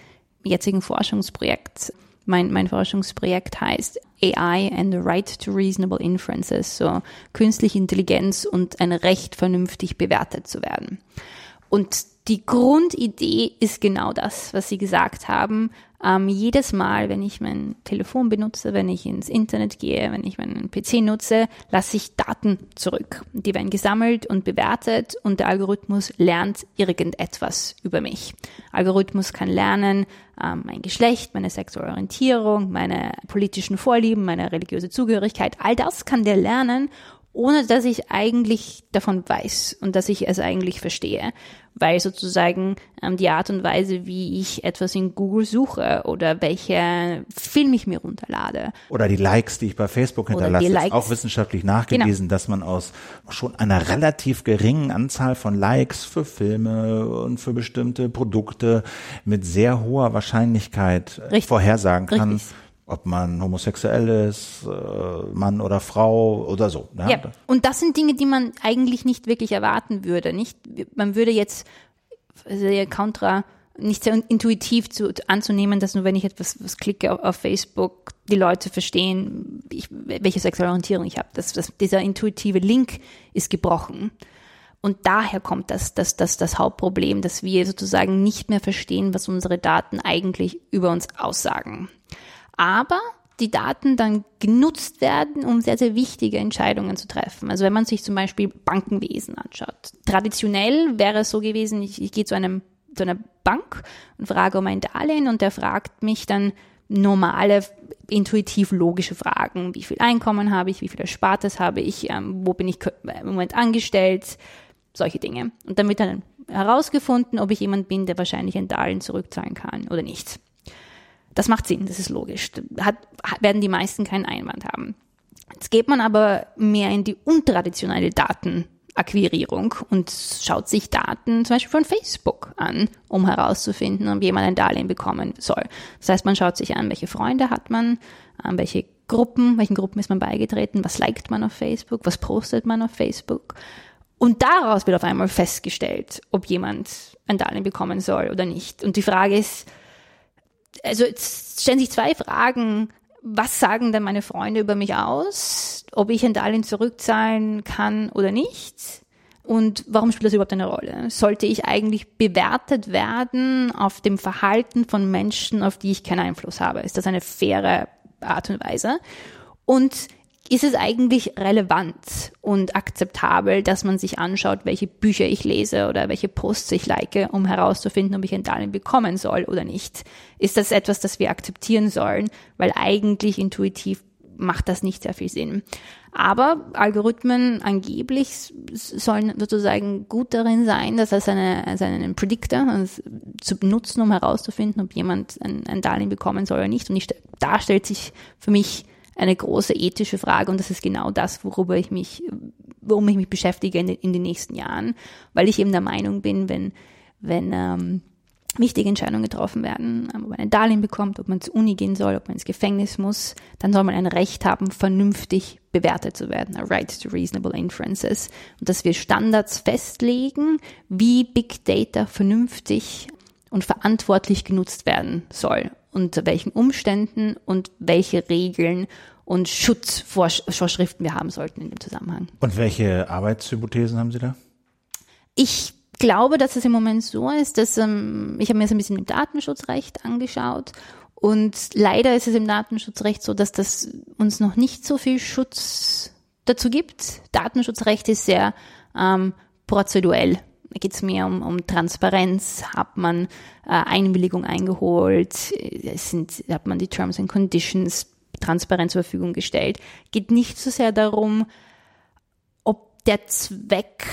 jetzigen Forschungsprojekts. Mein, mein Forschungsprojekt heißt AI and the Right to Reasonable Inferences, so künstliche Intelligenz und ein Recht vernünftig bewertet zu werden. Und die Grundidee ist genau das, was Sie gesagt haben. Ähm, jedes Mal, wenn ich mein Telefon benutze, wenn ich ins Internet gehe, wenn ich meinen PC nutze, lasse ich Daten zurück. Die werden gesammelt und bewertet und der Algorithmus lernt irgendetwas über mich. Algorithmus kann lernen, ähm, mein Geschlecht, meine sexuelle Orientierung, meine politischen Vorlieben, meine religiöse Zugehörigkeit. All das kann der lernen ohne dass ich eigentlich davon weiß und dass ich es eigentlich verstehe, weil sozusagen ähm, die Art und Weise, wie ich etwas in Google suche oder welche Film ich mir runterlade. Oder die Likes, die ich bei Facebook hinterlasse, ist. Genau. auch wissenschaftlich nachgewiesen, dass man aus schon einer relativ geringen Anzahl von Likes für Filme und für bestimmte Produkte mit sehr hoher Wahrscheinlichkeit äh, Richtig. vorhersagen kann, Richtig. Ob man homosexuell ist, äh, Mann oder Frau oder so. ne? Ja, und das sind Dinge, die man eigentlich nicht wirklich erwarten würde. Nicht, man würde jetzt sehr kontra, nicht sehr intuitiv zu, anzunehmen, dass nur wenn ich etwas was klicke auf, auf Facebook, die Leute verstehen, ich, welche sexuelle Orientierung ich habe. Das, das, dieser intuitive Link ist gebrochen. Und daher kommt das, das, das, das Hauptproblem, dass wir sozusagen nicht mehr verstehen, was unsere Daten eigentlich über uns aussagen. Aber die Daten dann genutzt werden, um sehr, sehr wichtige Entscheidungen zu treffen. Also wenn man sich zum Beispiel Bankenwesen anschaut. Traditionell wäre es so gewesen, ich, ich gehe zu einem zu einer Bank und frage um ein Darlehen und der fragt mich dann, normale, intuitiv logische Fragen. Wie viel Einkommen habe ich? Wie viel Erspartes habe ich? Ähm, wo bin ich im Moment angestellt? Solche Dinge. Und damit dann herausgefunden, ob ich jemand bin, der wahrscheinlich ein Darlehen zurückzahlen kann oder nicht. Das macht Sinn, das ist logisch. Hat, werden die meisten keinen Einwand haben. Jetzt geht man aber mehr in die untraditionelle Daten Akquirierung und schaut sich Daten zum Beispiel von Facebook an, um herauszufinden, ob jemand ein Darlehen bekommen soll. Das heißt, man schaut sich an, welche Freunde hat man, an welche Gruppen, welchen Gruppen ist man beigetreten, was liked man auf Facebook, was postet man auf Facebook. Und daraus wird auf einmal festgestellt, ob jemand ein Darlehen bekommen soll oder nicht. Und die Frage ist, also jetzt stellen sich zwei Fragen was sagen denn meine Freunde über mich aus, ob ich ein Darlehen zurückzahlen kann oder nicht? Und warum spielt das überhaupt eine Rolle? Sollte ich eigentlich bewertet werden auf dem Verhalten von Menschen, auf die ich keinen Einfluss habe? Ist das eine faire Art und Weise? Und ist es eigentlich relevant und akzeptabel, dass man sich anschaut, welche Bücher ich lese oder welche Posts ich like, um herauszufinden, ob ich ein Darlehen bekommen soll oder nicht? Ist das etwas, das wir akzeptieren sollen? Weil eigentlich intuitiv macht das nicht sehr viel Sinn. Aber Algorithmen angeblich sollen sozusagen gut darin sein, das als, eine, als einen Predictor also zu benutzen, um herauszufinden, ob jemand ein, ein Darlehen bekommen soll oder nicht. Und ich, da stellt sich für mich eine große ethische Frage und das ist genau das, worüber ich mich, worum ich mich beschäftige in, in den nächsten Jahren, weil ich eben der Meinung bin, wenn, wenn ähm, wichtige Entscheidungen getroffen werden, ähm, ob man ein Darlehen bekommt, ob man zur Uni gehen soll, ob man ins Gefängnis muss, dann soll man ein Recht haben, vernünftig bewertet zu werden, a right to reasonable inferences. Und dass wir Standards festlegen, wie Big Data vernünftig und verantwortlich genutzt werden soll unter welchen Umständen und welche Regeln und Schutzvorschriften wir haben sollten in dem Zusammenhang. Und welche Arbeitshypothesen haben Sie da? Ich glaube, dass es im Moment so ist, dass ähm, ich habe mir das ein bisschen im Datenschutzrecht angeschaut und leider ist es im Datenschutzrecht so, dass das uns noch nicht so viel Schutz dazu gibt. Datenschutzrecht ist sehr ähm, prozeduell da geht es mehr um, um Transparenz. Hat man äh, Einwilligung eingeholt? Es sind, hat man die Terms and Conditions transparent zur Verfügung gestellt? Geht nicht so sehr darum, ob der Zweck,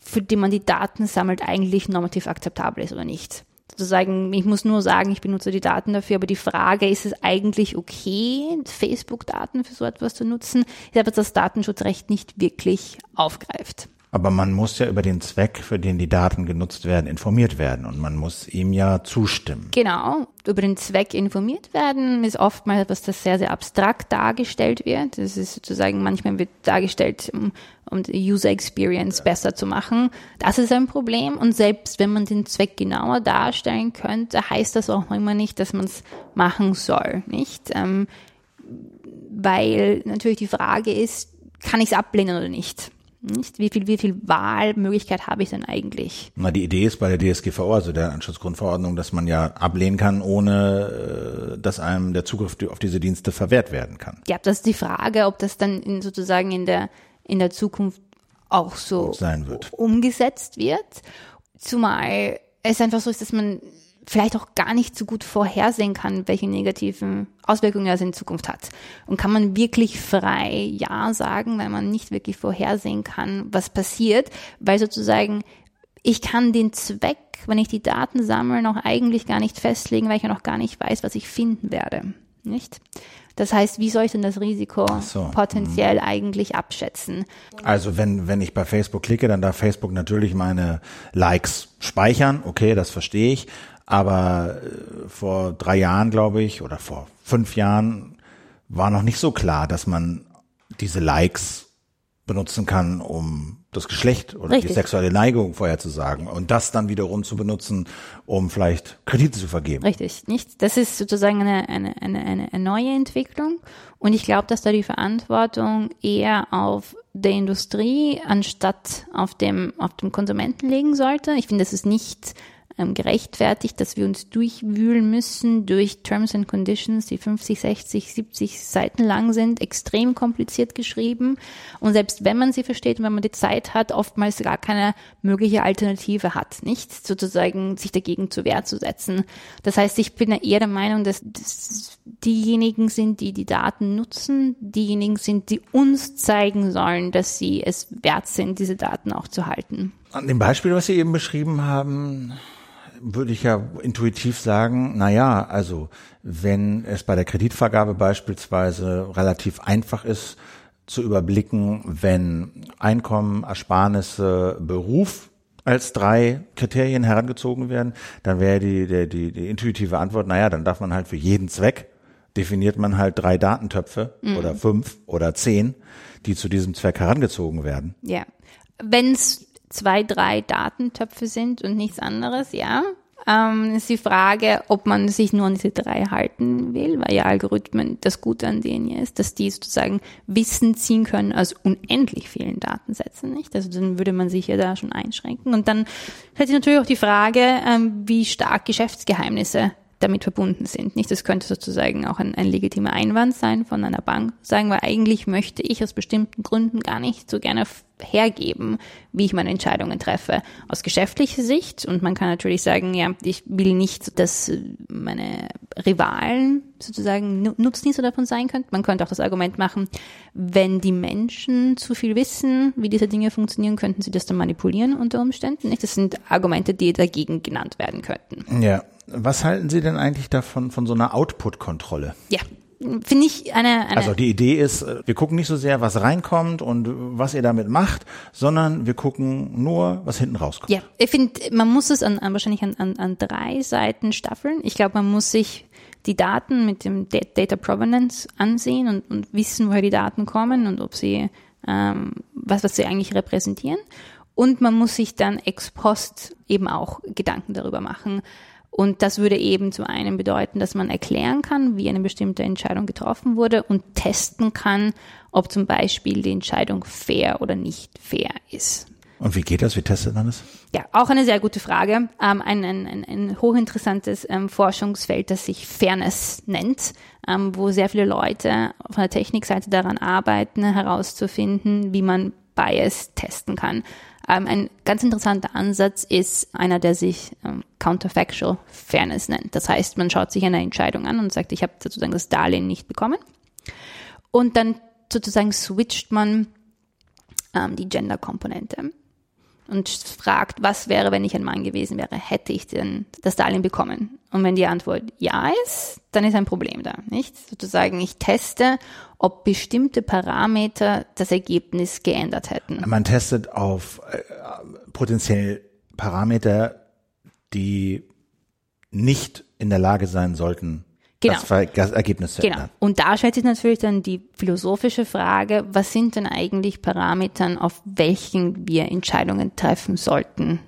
für den man die Daten sammelt, eigentlich normativ akzeptabel ist oder nicht. Sozusagen, ich muss nur sagen, ich benutze die Daten dafür, aber die Frage, ist es eigentlich okay, Facebook-Daten für so etwas zu nutzen, ist etwas, das Datenschutzrecht nicht wirklich aufgreift. Aber man muss ja über den Zweck, für den die Daten genutzt werden, informiert werden und man muss ihm ja zustimmen. Genau, über den Zweck informiert werden ist oftmals etwas, das sehr, sehr abstrakt dargestellt wird. Das ist sozusagen, manchmal wird dargestellt, um, um die User Experience besser zu machen. Das ist ein Problem und selbst wenn man den Zweck genauer darstellen könnte, heißt das auch immer nicht, dass man es machen soll, nicht? Ähm, weil natürlich die Frage ist, kann ich es ablehnen oder nicht? Nicht? Wie viel, wie viel Wahlmöglichkeit habe ich denn eigentlich? Na, die Idee ist bei der DSGVO, also der Anschutzgrundverordnung, dass man ja ablehnen kann, ohne äh, dass einem der Zugriff auf diese Dienste verwehrt werden kann. Ja, das ist die Frage, ob das dann in, sozusagen in der, in der Zukunft auch so sein wird. umgesetzt wird. Zumal es einfach so ist, dass man vielleicht auch gar nicht so gut vorhersehen kann, welche negativen Auswirkungen er in Zukunft hat. Und kann man wirklich frei Ja sagen, weil man nicht wirklich vorhersehen kann, was passiert, weil sozusagen ich kann den Zweck, wenn ich die Daten sammle, noch eigentlich gar nicht festlegen, weil ich ja noch gar nicht weiß, was ich finden werde. Nicht? Das heißt, wie soll ich denn das Risiko so. potenziell mhm. eigentlich abschätzen? Also wenn, wenn ich bei Facebook klicke, dann darf Facebook natürlich meine Likes speichern. Okay, das verstehe ich. Aber äh, vor drei Jahren, glaube ich, oder vor fünf Jahren war noch nicht so klar, dass man diese Likes benutzen kann, um das Geschlecht oder Richtig. die sexuelle Neigung vorherzusagen und das dann wiederum zu benutzen, um vielleicht Kredite zu vergeben. Richtig, nicht? Das ist sozusagen eine, eine, eine, eine neue Entwicklung und ich glaube, dass da die Verantwortung eher auf der Industrie anstatt auf dem, auf dem Konsumenten liegen sollte. Ich finde, das ist nicht ähm, gerechtfertigt, dass wir uns durchwühlen müssen durch Terms and Conditions, die 50, 60, 70 Seiten lang sind, extrem kompliziert geschrieben. Und selbst wenn man sie versteht und wenn man die Zeit hat, oftmals gar keine mögliche Alternative hat, nicht sozusagen sich dagegen zur Wehr zu setzen. Das heißt, ich bin eher der Meinung, dass, dass diejenigen sind, die die Daten nutzen, diejenigen sind, die uns zeigen sollen, dass sie es wert sind, diese Daten auch zu halten. An dem Beispiel, was Sie eben beschrieben haben, würde ich ja intuitiv sagen, na ja, also wenn es bei der Kreditvergabe beispielsweise relativ einfach ist zu überblicken, wenn Einkommen, Ersparnisse, Beruf als drei Kriterien herangezogen werden, dann wäre die, die, die, die intuitive Antwort, naja, dann darf man halt für jeden Zweck definiert man halt drei Datentöpfe mhm. oder fünf oder zehn, die zu diesem Zweck herangezogen werden. Ja. Wenn es zwei, drei Datentöpfe sind und nichts anderes, ja. Ähm, ist die Frage, ob man sich nur an diese drei halten will, weil ja Algorithmen das Gute an denen ist, dass die sozusagen Wissen ziehen können aus unendlich vielen Datensätzen, nicht? Also dann würde man sich ja da schon einschränken. Und dann stellt sich natürlich auch die Frage, ähm, wie stark Geschäftsgeheimnisse damit verbunden sind. Nicht, das könnte sozusagen auch ein, ein legitimer Einwand sein von einer Bank, sagen wir, eigentlich möchte ich aus bestimmten Gründen gar nicht so gerne hergeben, wie ich meine Entscheidungen treffe. Aus geschäftlicher Sicht, und man kann natürlich sagen, ja, ich will nicht, dass meine Rivalen sozusagen Nutznießer davon sein könnten. Man könnte auch das Argument machen, wenn die Menschen zu viel wissen, wie diese Dinge funktionieren, könnten sie das dann manipulieren unter Umständen. Nicht? Das sind Argumente, die dagegen genannt werden könnten. Ja. Was halten Sie denn eigentlich davon, von so einer Output-Kontrolle? Ja, finde ich eine, eine. Also die Idee ist, äh, wir gucken nicht so sehr, was reinkommt und was ihr damit macht, sondern wir gucken nur, was hinten rauskommt. Ja, ich finde, man muss es an, an wahrscheinlich an, an, an drei Seiten staffeln. Ich glaube, man muss sich die Daten mit dem Data Provenance ansehen und, und wissen, woher die Daten kommen und ob sie ähm, was, was sie eigentlich repräsentieren. Und man muss sich dann ex post eben auch Gedanken darüber machen, und das würde eben zum einen bedeuten, dass man erklären kann, wie eine bestimmte Entscheidung getroffen wurde und testen kann, ob zum Beispiel die Entscheidung fair oder nicht fair ist. Und wie geht das? Wie testet man das? Ja, auch eine sehr gute Frage. Ähm, ein, ein, ein, ein hochinteressantes ähm, Forschungsfeld, das sich Fairness nennt, ähm, wo sehr viele Leute von der Technikseite daran arbeiten, herauszufinden, wie man Bias testen kann. Ähm, ein ganz interessanter Ansatz ist einer, der sich ähm, Counterfactual Fairness nennt. Das heißt, man schaut sich eine Entscheidung an und sagt, ich habe sozusagen das Darlehen nicht bekommen. Und dann sozusagen switcht man ähm, die Gender-Komponente und fragt, was wäre, wenn ich ein Mann gewesen wäre, hätte ich denn das Darlehen bekommen? Und wenn die Antwort ja ist, dann ist ein Problem da, nicht? Sozusagen, ich teste, ob bestimmte Parameter das Ergebnis geändert hätten. Man testet auf äh, potenziell Parameter, die nicht in der Lage sein sollten, genau. das, Ergebnis zu genau. ändern. Und da stellt sich natürlich dann die philosophische Frage, was sind denn eigentlich Parametern, auf welchen wir Entscheidungen treffen sollten?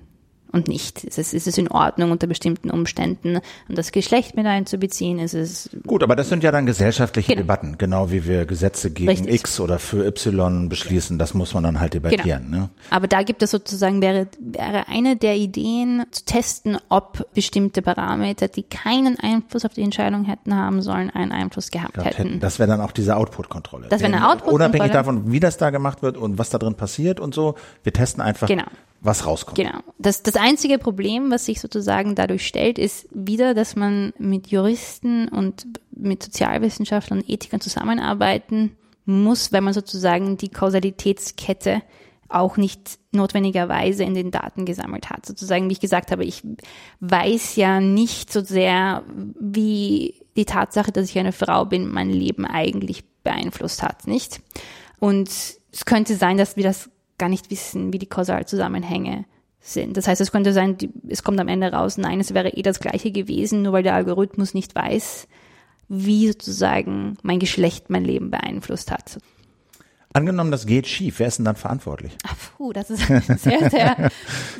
Und nicht. Ist es, ist es in Ordnung unter bestimmten Umständen, um das Geschlecht mit einzubeziehen? Ist es Gut, aber das sind ja dann gesellschaftliche genau. Debatten, genau wie wir Gesetze gegen Richtig. X oder für Y beschließen. Das muss man dann halt debattieren. Genau. Ne? Aber da gibt es sozusagen wäre, wäre eine der Ideen zu testen, ob bestimmte Parameter, die keinen Einfluss auf die Entscheidung hätten haben sollen, einen Einfluss gehabt Gehabt hätten. Das wäre dann auch diese Output-Kontrolle. Das wäre eine Output-Kontrolle. Unabhängig davon, wie das da gemacht wird und was da drin passiert und so. Wir testen einfach. Genau was rauskommt. Genau. Das, das einzige Problem, was sich sozusagen dadurch stellt, ist wieder, dass man mit Juristen und mit Sozialwissenschaftlern und Ethikern zusammenarbeiten muss, weil man sozusagen die Kausalitätskette auch nicht notwendigerweise in den Daten gesammelt hat. Sozusagen, wie ich gesagt habe, ich weiß ja nicht so sehr, wie die Tatsache, dass ich eine Frau bin, mein Leben eigentlich beeinflusst hat, nicht? Und es könnte sein, dass wir das gar nicht wissen, wie die Kausalzusammenhänge sind. Das heißt, es könnte sein, die, es kommt am Ende raus, nein, es wäre eh das gleiche gewesen, nur weil der Algorithmus nicht weiß, wie sozusagen mein Geschlecht mein Leben beeinflusst hat. Angenommen, das geht schief, wer ist denn dann verantwortlich? Ach, puh, das ist eine (laughs) sehr, sehr,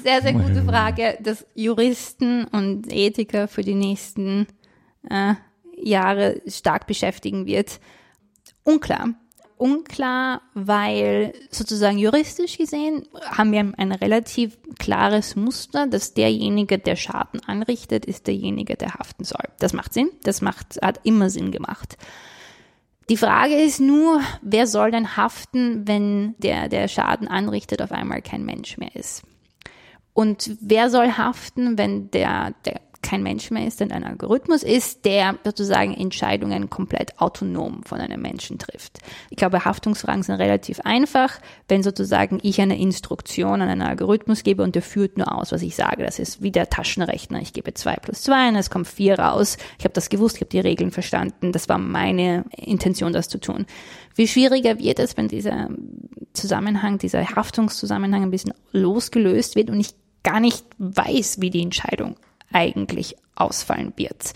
sehr, sehr gute Frage, dass Juristen und Ethiker für die nächsten äh, Jahre stark beschäftigen wird. Unklar. Unklar, weil sozusagen juristisch gesehen haben wir ein relativ klares Muster, dass derjenige, der Schaden anrichtet, ist derjenige, der haften soll. Das macht Sinn. Das macht, hat immer Sinn gemacht. Die Frage ist nur, wer soll denn haften, wenn der, der Schaden anrichtet, auf einmal kein Mensch mehr ist? Und wer soll haften, wenn der, der kein Mensch mehr ist, denn ein Algorithmus ist, der sozusagen Entscheidungen komplett autonom von einem Menschen trifft. Ich glaube, Haftungsfragen sind relativ einfach, wenn sozusagen ich eine Instruktion an einen Algorithmus gebe und der führt nur aus, was ich sage. Das ist wie der Taschenrechner. Ich gebe zwei plus zwei und es kommt vier raus. Ich habe das gewusst, ich habe die Regeln verstanden. Das war meine Intention, das zu tun. Wie schwieriger wird es, wenn dieser Zusammenhang, dieser Haftungszusammenhang ein bisschen losgelöst wird und ich gar nicht weiß, wie die Entscheidung eigentlich ausfallen wird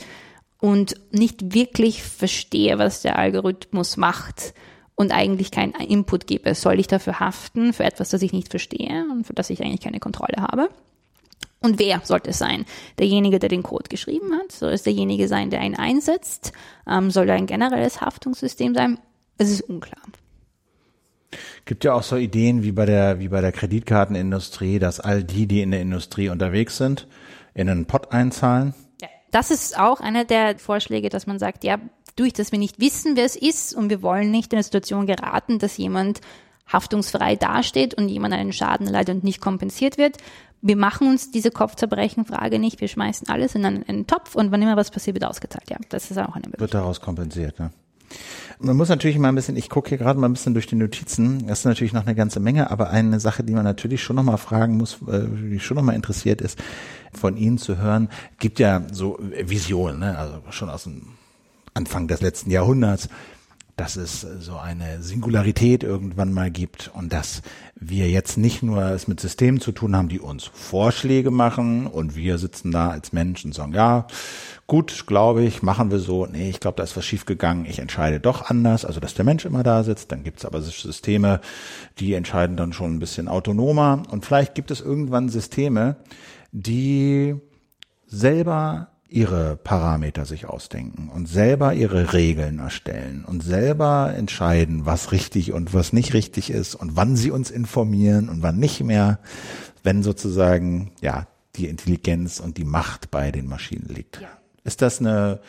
und nicht wirklich verstehe, was der Algorithmus macht und eigentlich keinen Input gebe. Soll ich dafür haften, für etwas, das ich nicht verstehe und für das ich eigentlich keine Kontrolle habe? Und wer sollte es sein? Derjenige, der den Code geschrieben hat? Soll es derjenige sein, der ihn einsetzt? Ähm, soll er ein generelles Haftungssystem sein? Es ist unklar. Gibt ja auch so Ideen wie bei der, wie bei der Kreditkartenindustrie, dass all die, die in der Industrie unterwegs sind, in einen Pot einzahlen? Das ist auch einer der Vorschläge, dass man sagt, ja, durch, dass wir nicht wissen, wer es ist und wir wollen nicht in eine Situation geraten, dass jemand haftungsfrei dasteht und jemand einen Schaden leidet und nicht kompensiert wird. Wir machen uns diese Kopfzerbrechenfrage nicht, wir schmeißen alles in einen, in einen Topf und wann immer was passiert, wird ausgezahlt. Ja, das ist auch eine Möglichkeit. Wird daraus kompensiert, ne? Man muss natürlich mal ein bisschen, ich gucke hier gerade mal ein bisschen durch die Notizen, das ist natürlich noch eine ganze Menge, aber eine Sache, die man natürlich schon nochmal fragen muss, äh, die schon nochmal interessiert ist, von Ihnen zu hören, gibt ja so Visionen, ne? also schon aus dem Anfang des letzten Jahrhunderts, dass es so eine Singularität irgendwann mal gibt und dass wir jetzt nicht nur es mit Systemen zu tun haben, die uns Vorschläge machen und wir sitzen da als Menschen und sagen, ja, gut, glaube ich, machen wir so. Nee, ich glaube, da ist was schiefgegangen. Ich entscheide doch anders. Also, dass der Mensch immer da sitzt. Dann gibt es aber Systeme, die entscheiden dann schon ein bisschen autonomer. Und vielleicht gibt es irgendwann Systeme, die selber ihre Parameter sich ausdenken und selber ihre Regeln erstellen und selber entscheiden, was richtig und was nicht richtig ist und wann sie uns informieren und wann nicht mehr, wenn sozusagen, ja, die Intelligenz und die Macht bei den Maschinen liegt. Ja. Ist das eine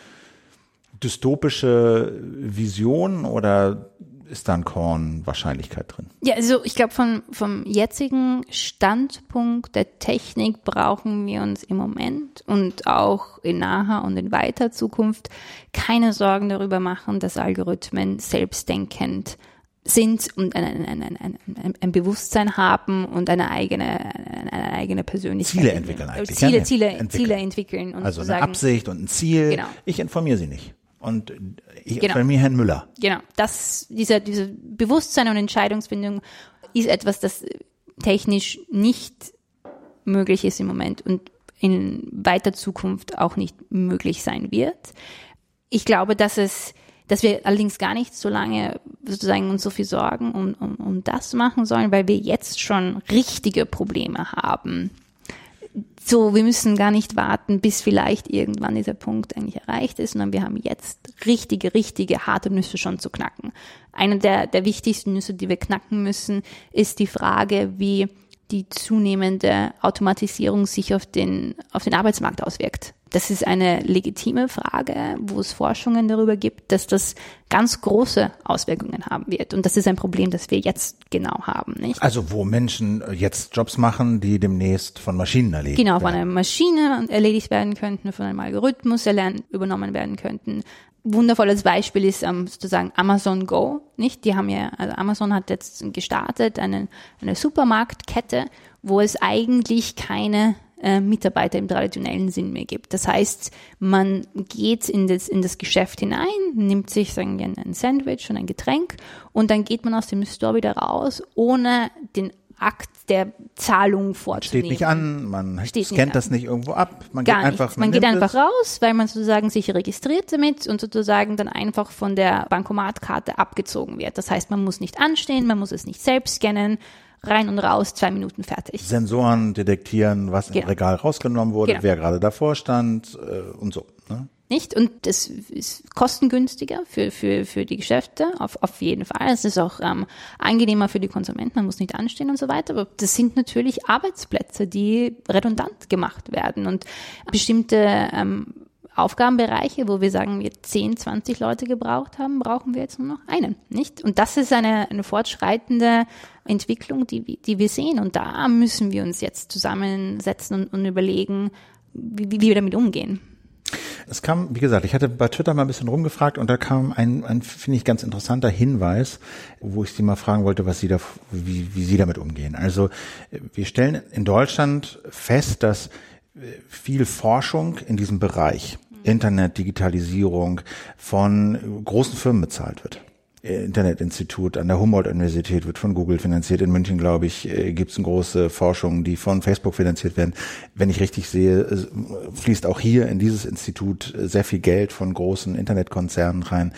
dystopische Vision oder ist da ein Korn Wahrscheinlichkeit drin? Ja, also ich glaube, vom, vom jetzigen Standpunkt der Technik brauchen wir uns im Moment und auch in naher und in weiter Zukunft keine Sorgen darüber machen, dass Algorithmen selbstdenkend sind und ein, ein, ein, ein, ein Bewusstsein haben und eine eigene, eine eigene Persönlichkeit. Ziele entwickeln eigentlich. Ziele, Ziele, entwickeln. Ziele entwickeln. Und also eine Absicht und ein Ziel. Genau. Ich informiere sie nicht und ich genau. mir Herrn Müller. Genau, das, dieser, diese Bewusstsein und Entscheidungsfindung ist etwas, das technisch nicht möglich ist im Moment und in weiter Zukunft auch nicht möglich sein wird. Ich glaube, dass es, dass wir allerdings gar nicht so lange sozusagen uns so viel Sorgen um, um, um das machen sollen, weil wir jetzt schon richtige Probleme haben so, wir müssen gar nicht warten, bis vielleicht irgendwann dieser Punkt eigentlich erreicht ist, sondern wir haben jetzt richtige, richtige harte Nüsse schon zu knacken. Eine der, der wichtigsten Nüsse, die wir knacken müssen, ist die Frage, wie die zunehmende Automatisierung sich auf den, auf den Arbeitsmarkt auswirkt. Das ist eine legitime Frage, wo es Forschungen darüber gibt, dass das ganz große Auswirkungen haben wird. Und das ist ein Problem, das wir jetzt genau haben, nicht? Also, wo Menschen jetzt Jobs machen, die demnächst von Maschinen erledigt genau, werden. Genau, von einer Maschine erledigt werden könnten, von einem Algorithmus erlernen, übernommen werden könnten wundervolles Beispiel ist ähm, sozusagen Amazon Go, nicht? Die haben ja, also Amazon hat jetzt gestartet eine, eine Supermarktkette, wo es eigentlich keine äh, Mitarbeiter im traditionellen Sinn mehr gibt. Das heißt, man geht in das, in das Geschäft hinein, nimmt sich, sagen wir, ein Sandwich und ein Getränk und dann geht man aus dem Store wieder raus, ohne den Akt der Zahlung vorzunehmen. Steht nicht an, man Steht scannt nicht das nicht irgendwo ab, man Gar geht einfach, man, man geht einfach es. raus, weil man sozusagen sich registriert damit und sozusagen dann einfach von der Bankomatkarte abgezogen wird. Das heißt, man muss nicht anstehen, man muss es nicht selbst scannen, rein und raus, zwei Minuten fertig. Sensoren detektieren, was genau. im Regal rausgenommen wurde, genau. wer gerade davor stand äh, und so. Ne? Nicht? Und das ist kostengünstiger für, für, für die Geschäfte, auf, auf jeden Fall. Es ist auch ähm, angenehmer für die Konsumenten, man muss nicht anstehen und so weiter. Aber das sind natürlich Arbeitsplätze, die redundant gemacht werden und bestimmte ähm, Aufgabenbereiche, wo wir sagen, wir 10, 20 Leute gebraucht haben, brauchen wir jetzt nur noch einen, nicht? Und das ist eine, eine fortschreitende Entwicklung, die, die wir sehen. Und da müssen wir uns jetzt zusammensetzen und, und überlegen, wie, wie wir damit umgehen. Es kam, wie gesagt, ich hatte bei Twitter mal ein bisschen rumgefragt und da kam ein, ein finde ich, ganz interessanter Hinweis, wo ich Sie mal fragen wollte, was Sie da, wie, wie Sie damit umgehen. Also wir stellen in Deutschland fest, dass viel Forschung in diesem Bereich Internet, Digitalisierung von großen Firmen bezahlt wird. Internetinstitut an der Humboldt-Universität wird von Google finanziert. In München, glaube ich, äh, gibt es große Forschung, die von Facebook finanziert werden. Wenn ich richtig sehe, fließt auch hier in dieses Institut äh, sehr viel Geld von großen Internetkonzernen rein.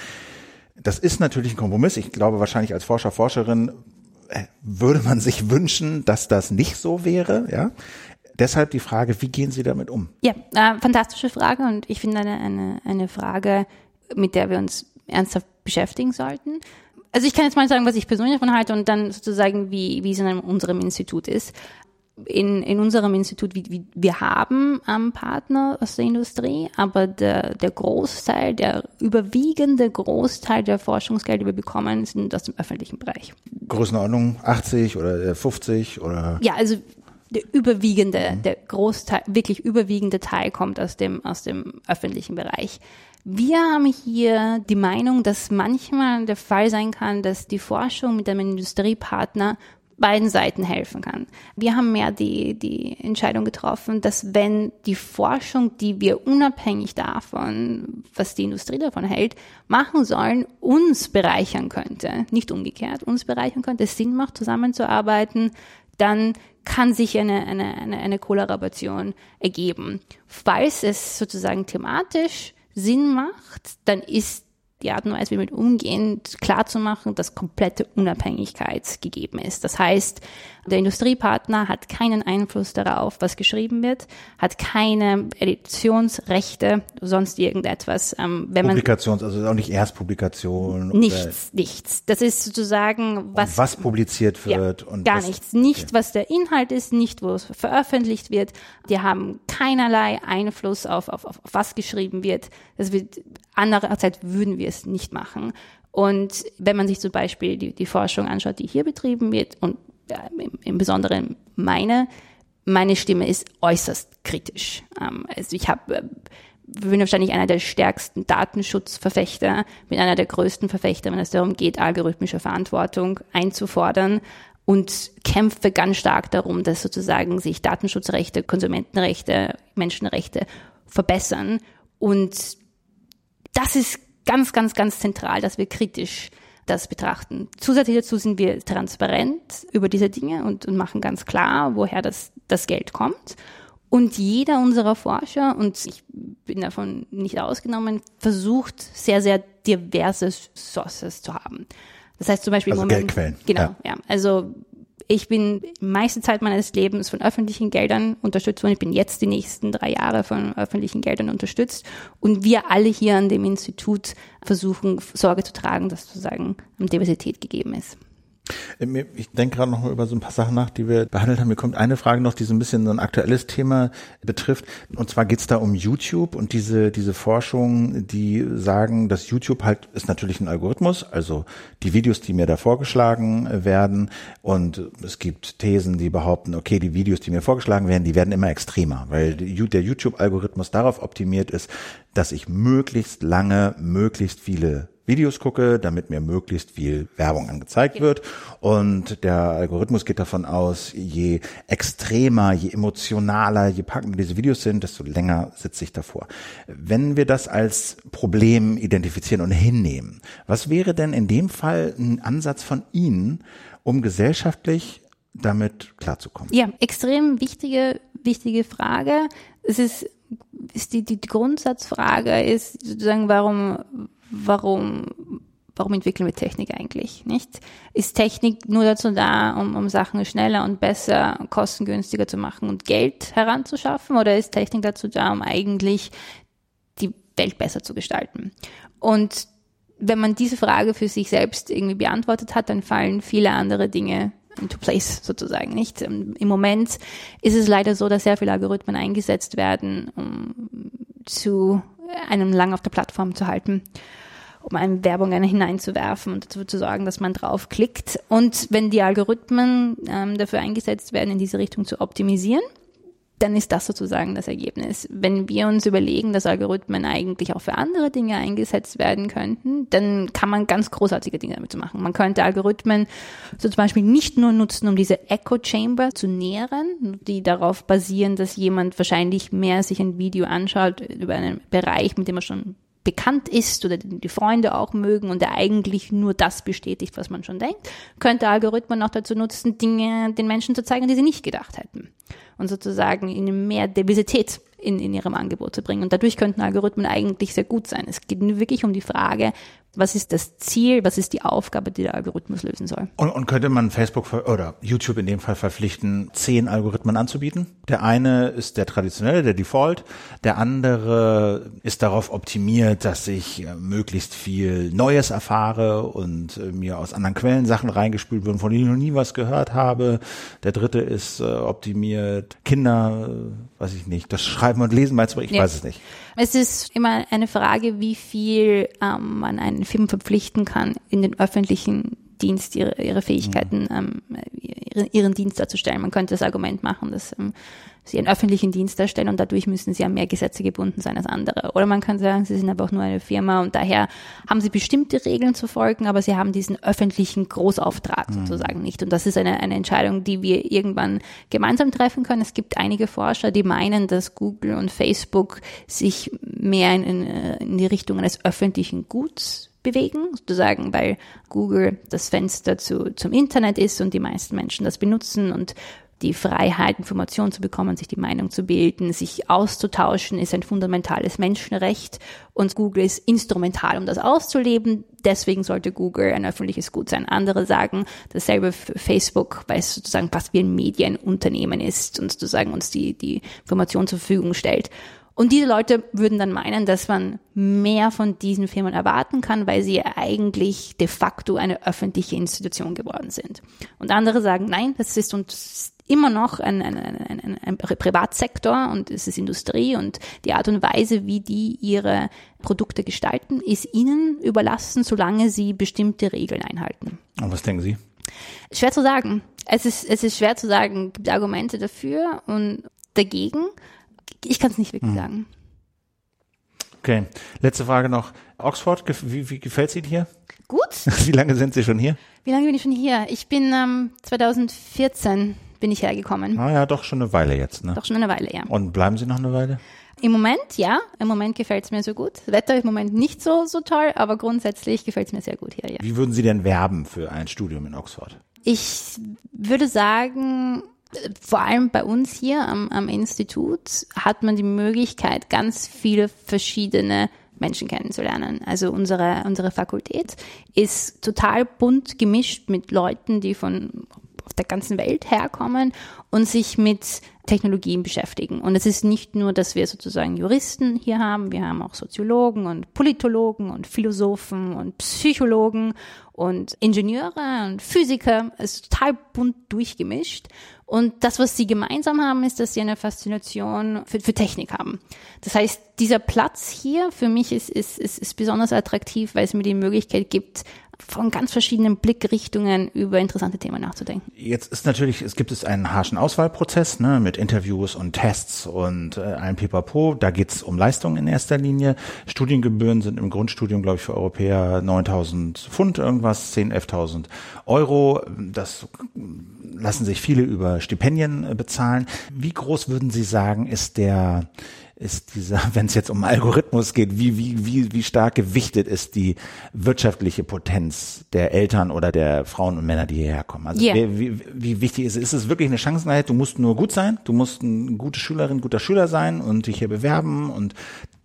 Das ist natürlich ein Kompromiss. Ich glaube, wahrscheinlich als Forscher, Forscherin äh, würde man sich wünschen, dass das nicht so wäre, ja. Deshalb die Frage, wie gehen Sie damit um? Ja, äh, fantastische Frage und ich finde eine, eine, eine Frage, mit der wir uns ernsthaft beschäftigen sollten. Also ich kann jetzt mal sagen, was ich persönlich davon halte und dann sozusagen, wie, wie es in unserem Institut ist. In, in unserem Institut, wie, wie, wir haben ähm, Partner aus der Industrie, aber der, der Großteil, der überwiegende Großteil der Forschungsgelder, die wir bekommen, sind aus dem öffentlichen Bereich. Größenordnung 80 oder 50 oder? Ja, also der überwiegende, mhm. der Großteil, wirklich überwiegende Teil kommt aus dem, aus dem öffentlichen Bereich. Wir haben hier die Meinung, dass manchmal der Fall sein kann, dass die Forschung mit einem Industriepartner beiden Seiten helfen kann. Wir haben mehr die, die Entscheidung getroffen, dass wenn die Forschung, die wir unabhängig davon, was die Industrie davon hält, machen sollen, uns bereichern könnte, nicht umgekehrt, uns bereichern könnte, es Sinn macht, zusammenzuarbeiten, dann kann sich eine, eine, eine, eine Kollaboration ergeben. Falls es sozusagen thematisch Sinn macht, dann ist die Art und Weise, wie wir mit umgehen, klar zu machen, dass komplette Unabhängigkeit gegeben ist. Das heißt, der Industriepartner hat keinen Einfluss darauf, was geschrieben wird, hat keine Editionsrechte, sonst irgendetwas. Ähm, wenn Publikations, man, also auch nicht Erstpublikation. Nichts, nichts. Das ist sozusagen, was, was publiziert wird. Ja, und gar was, nichts. Nicht, okay. was der Inhalt ist, nicht, wo es veröffentlicht wird. Die haben keinerlei Einfluss auf, auf, auf was geschrieben wird. Das wird, andererseits würden wir es nicht machen. Und wenn man sich zum Beispiel die, die Forschung anschaut, die hier betrieben wird und im, im Besonderen meine, meine Stimme ist äußerst kritisch. Ähm, also ich habe äh, bin wahrscheinlich einer der stärksten Datenschutzverfechter, bin einer der größten Verfechter, wenn es darum geht, algorithmische Verantwortung einzufordern und kämpfe ganz stark darum, dass sozusagen sich Datenschutzrechte, Konsumentenrechte, Menschenrechte verbessern. Und das ist ganz, ganz, ganz zentral, dass wir kritisch das betrachten. Zusätzlich dazu sind wir transparent über diese Dinge und, und machen ganz klar, woher das, das Geld kommt. Und jeder unserer Forscher, und ich bin davon nicht ausgenommen, versucht sehr, sehr diverse Sources zu haben. Das heißt zum Beispiel also Moment, Geldquellen. Genau, ja. ja. Also ich bin meiste Zeit meines Lebens von öffentlichen Geldern unterstützt worden. Ich bin jetzt die nächsten drei Jahre von öffentlichen Geldern unterstützt. Und wir alle hier an dem Institut versuchen, Sorge zu tragen, dass sozusagen Diversität gegeben ist. Äh, ich denke gerade noch mal über so ein paar Sachen nach, die wir behandelt haben. Mir kommt eine Frage noch, die so ein bisschen so ein aktuelles Thema betrifft. Und zwar geht es da um YouTube und diese, diese Forschung, die sagen, dass YouTube halt ist natürlich ein Algorithmus, also die Videos, die mir da vorgeschlagen werden. Und es gibt Thesen, die behaupten, okay, die Videos, die mir vorgeschlagen werden, die werden immer extremer, weil der YouTube-Algorithmus darauf optimiert ist, dass ich möglichst lange, möglichst viele Videos gucke, damit mir möglichst viel Werbung angezeigt wird. Und der Algorithmus geht davon aus, je extremer, je emotionaler, je packender diese Videos sind, desto länger sitze ich davor. Wenn wir das als Problem identifizieren und hinnehmen, was wäre denn in dem Fall ein Ansatz von Ihnen, um gesellschaftlich damit klarzukommen? Ja, extrem wichtige, wichtige Frage. Es ist, ist die, die Grundsatzfrage ist sozusagen, warum, warum, warum entwickeln wir Technik eigentlich, nicht? Ist Technik nur dazu da, um, um Sachen schneller und besser, kostengünstiger zu machen und Geld heranzuschaffen? Oder ist Technik dazu da, um eigentlich die Welt besser zu gestalten. Und wenn man diese Frage für sich selbst irgendwie beantwortet hat, dann fallen viele andere Dinge into place sozusagen, nicht? Ähm, Im Moment ist es leider so, dass sehr viele Algorithmen eingesetzt werden, um zu einem lang auf der Plattform zu halten um eine Werbung hineinzuwerfen und dazu zu sorgen, dass man draufklickt. Und wenn die Algorithmen ähm, dafür eingesetzt werden, in diese Richtung zu optimisieren, dann ist das sozusagen das Ergebnis. Wenn wir uns überlegen, dass Algorithmen eigentlich auch für andere Dinge eingesetzt werden könnten, dann kann man ganz großartige Dinge damit machen. Man könnte Algorithmen so zum Beispiel nicht nur nutzen, um diese Echo Chamber zu nähren, die darauf basieren, dass jemand wahrscheinlich mehr sich ein Video anschaut über einen Bereich, mit dem er schon bekannt ist oder die Freunde auch mögen und der eigentlich nur das bestätigt, was man schon denkt, könnte Algorithmen auch dazu nutzen, Dinge den Menschen zu zeigen, die sie nicht gedacht hätten. Und sozusagen ihnen mehr Diversität in, in ihrem Angebot zu bringen. Und dadurch könnten Algorithmen eigentlich sehr gut sein. Es geht nur wirklich um die Frage, was ist das Ziel, was ist die Aufgabe, die der Algorithmus lösen soll. Und, und könnte man Facebook oder YouTube in dem Fall verpflichten, zehn Algorithmen anzubieten? Der eine ist der traditionelle, der Default, der andere ist darauf optimiert, dass ich äh, möglichst viel Neues erfahre und äh, mir aus anderen Quellen Sachen reingespült werden, von denen ich noch nie was gehört habe. Der dritte ist äh, Kinder, äh, weiß ich nicht, das Schreiben und Lesen meinst du, ich ja. weiß es nicht. Es ist immer eine Frage, wie viel ähm, man einen Film verpflichten kann, in den öffentlichen Dienst ihre, ihre Fähigkeiten, ähm, ihren, ihren Dienst darzustellen. Man könnte das Argument machen, dass ähm, sie einen öffentlichen Dienst darstellen und dadurch müssen sie an mehr Gesetze gebunden sein als andere. Oder man kann sagen, sie sind einfach nur eine Firma und daher haben sie bestimmte Regeln zu folgen, aber sie haben diesen öffentlichen Großauftrag mhm. sozusagen nicht. Und das ist eine, eine Entscheidung, die wir irgendwann gemeinsam treffen können. Es gibt einige Forscher, die meinen, dass Google und Facebook sich mehr in, in die Richtung eines öffentlichen Guts bewegen, sozusagen, weil Google das Fenster zu, zum Internet ist und die meisten Menschen das benutzen und die Freiheit, Informationen zu bekommen, sich die Meinung zu bilden, sich auszutauschen, ist ein fundamentales Menschenrecht und Google ist instrumental, um das auszuleben. Deswegen sollte Google ein öffentliches Gut sein. Andere sagen dasselbe für Facebook, weil es sozusagen fast wie ein Medienunternehmen ist und sozusagen uns die, die Information zur Verfügung stellt. Und diese Leute würden dann meinen, dass man mehr von diesen Firmen erwarten kann, weil sie eigentlich de facto eine öffentliche Institution geworden sind. Und andere sagen, nein, das ist uns immer noch ein, ein, ein, ein, Privatsektor und es ist Industrie und die Art und Weise, wie die ihre Produkte gestalten, ist ihnen überlassen, solange sie bestimmte Regeln einhalten. Und was denken Sie? Schwer zu sagen. Es ist, es ist schwer zu sagen. Es gibt Argumente dafür und dagegen. Ich kann es nicht wirklich hm. sagen. Okay, letzte Frage noch. Oxford, wie, wie gefällt es Ihnen hier? Gut. (laughs) Wie lange sind Sie schon hier? Wie lange bin ich schon hier? Ich bin ähm, 2014 bin ich hergekommen. Ah ja, doch schon eine Weile jetzt, ne? Doch schon eine Weile, ja. Und bleiben Sie noch eine Weile? Im Moment, ja. Im Moment gefällt es mir so gut. Das Wetter ist im Moment nicht so, so toll, aber grundsätzlich gefällt es mir sehr gut hier, ja. Wie würden Sie denn werben für ein Studium in Oxford? Ich würde sagen, vor allem bei uns hier am, am Institut hat man die Möglichkeit, ganz viele verschiedene Menschen kennenzulernen. Also unsere, unsere Fakultät ist total bunt gemischt mit Leuten, die von auf der ganzen Welt herkommen und sich mit Technologien beschäftigen. Und es ist nicht nur, dass wir sozusagen Juristen hier haben, wir haben auch Soziologen und Politologen und Philosophen und Psychologen und Ingenieure und Physiker. Es ist total bunt durchgemischt. Und das, was sie gemeinsam haben, ist, dass sie eine Faszination für, für Technik haben. Das heißt, dieser Platz hier für mich ist, ist, ist, ist besonders attraktiv, weil es mir die Möglichkeit gibt, von ganz verschiedenen Blickrichtungen über interessante Themen nachzudenken. Jetzt ist natürlich, es gibt es einen harschen Auswahlprozess ne, mit Interviews und Tests und äh, allem Pipapo. Da geht's um Leistungen in erster Linie. Studiengebühren sind im Grundstudium, glaube ich, für Europäer 9.000 Pfund irgendwas, 10.000, 11.000 Euro. Das lassen sich viele über Stipendien bezahlen. Wie groß würden Sie sagen, ist der ist dieser, (laughs) wenn es jetzt um Algorithmus geht, wie, wie, wie, wie stark gewichtet ist die wirtschaftliche Potenz der Eltern oder der Frauen und Männer, die hierher kommen? Also yeah. wie, wie, wie wichtig ist es? Ist es wirklich eine Chancengleichheit? Du musst nur gut sein, du musst eine gute Schülerin, guter Schüler sein und dich hier bewerben und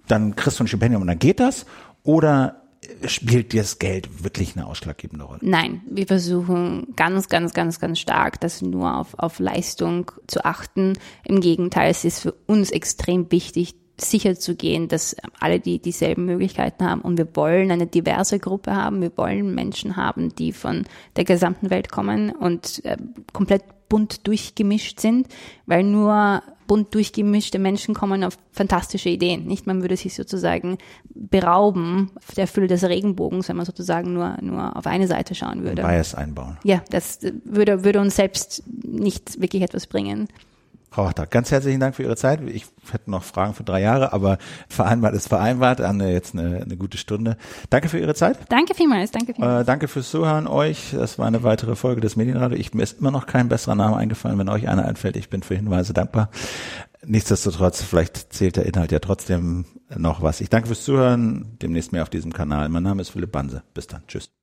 dann kriegst du ein Stipendium und dann geht das? Oder spielt das Geld wirklich eine ausschlaggebende Rolle? Nein, wir versuchen ganz, ganz, ganz, ganz stark, das nur auf, auf Leistung zu achten. Im Gegenteil, es ist für uns extrem wichtig, sicher zu gehen, dass alle die dieselben Möglichkeiten haben und wir wollen eine diverse Gruppe haben, wir wollen Menschen haben, die von der gesamten Welt kommen und äh, komplett bunt durchgemischt sind, weil nur bunt durchgemischte Menschen kommen auf fantastische Ideen. Nicht, man würde sich sozusagen berauben der Fülle des Regenbogens, wenn man sozusagen nur, nur auf eine Seite schauen würde. Bias einbauen. Ja, das würde, würde uns selbst nicht wirklich etwas bringen. Frau ganz herzlichen Dank für Ihre Zeit. Ich hätte noch Fragen für drei Jahre, aber vereinbart ist vereinbart. Anne, jetzt eine, eine gute Stunde. Danke für Ihre Zeit. Danke vielmals. Danke vielmals. Äh, danke fürs Zuhören euch. Das war eine weitere Folge des Medienradio. Ich, mir ist immer noch kein besserer Name eingefallen. Wenn euch einer einfällt, ich bin für Hinweise dankbar. Nichtsdestotrotz, vielleicht zählt der Inhalt ja trotzdem noch was. Ich danke fürs Zuhören. Demnächst mehr auf diesem Kanal. Mein Name ist Philipp Banse. Bis dann. Tschüss.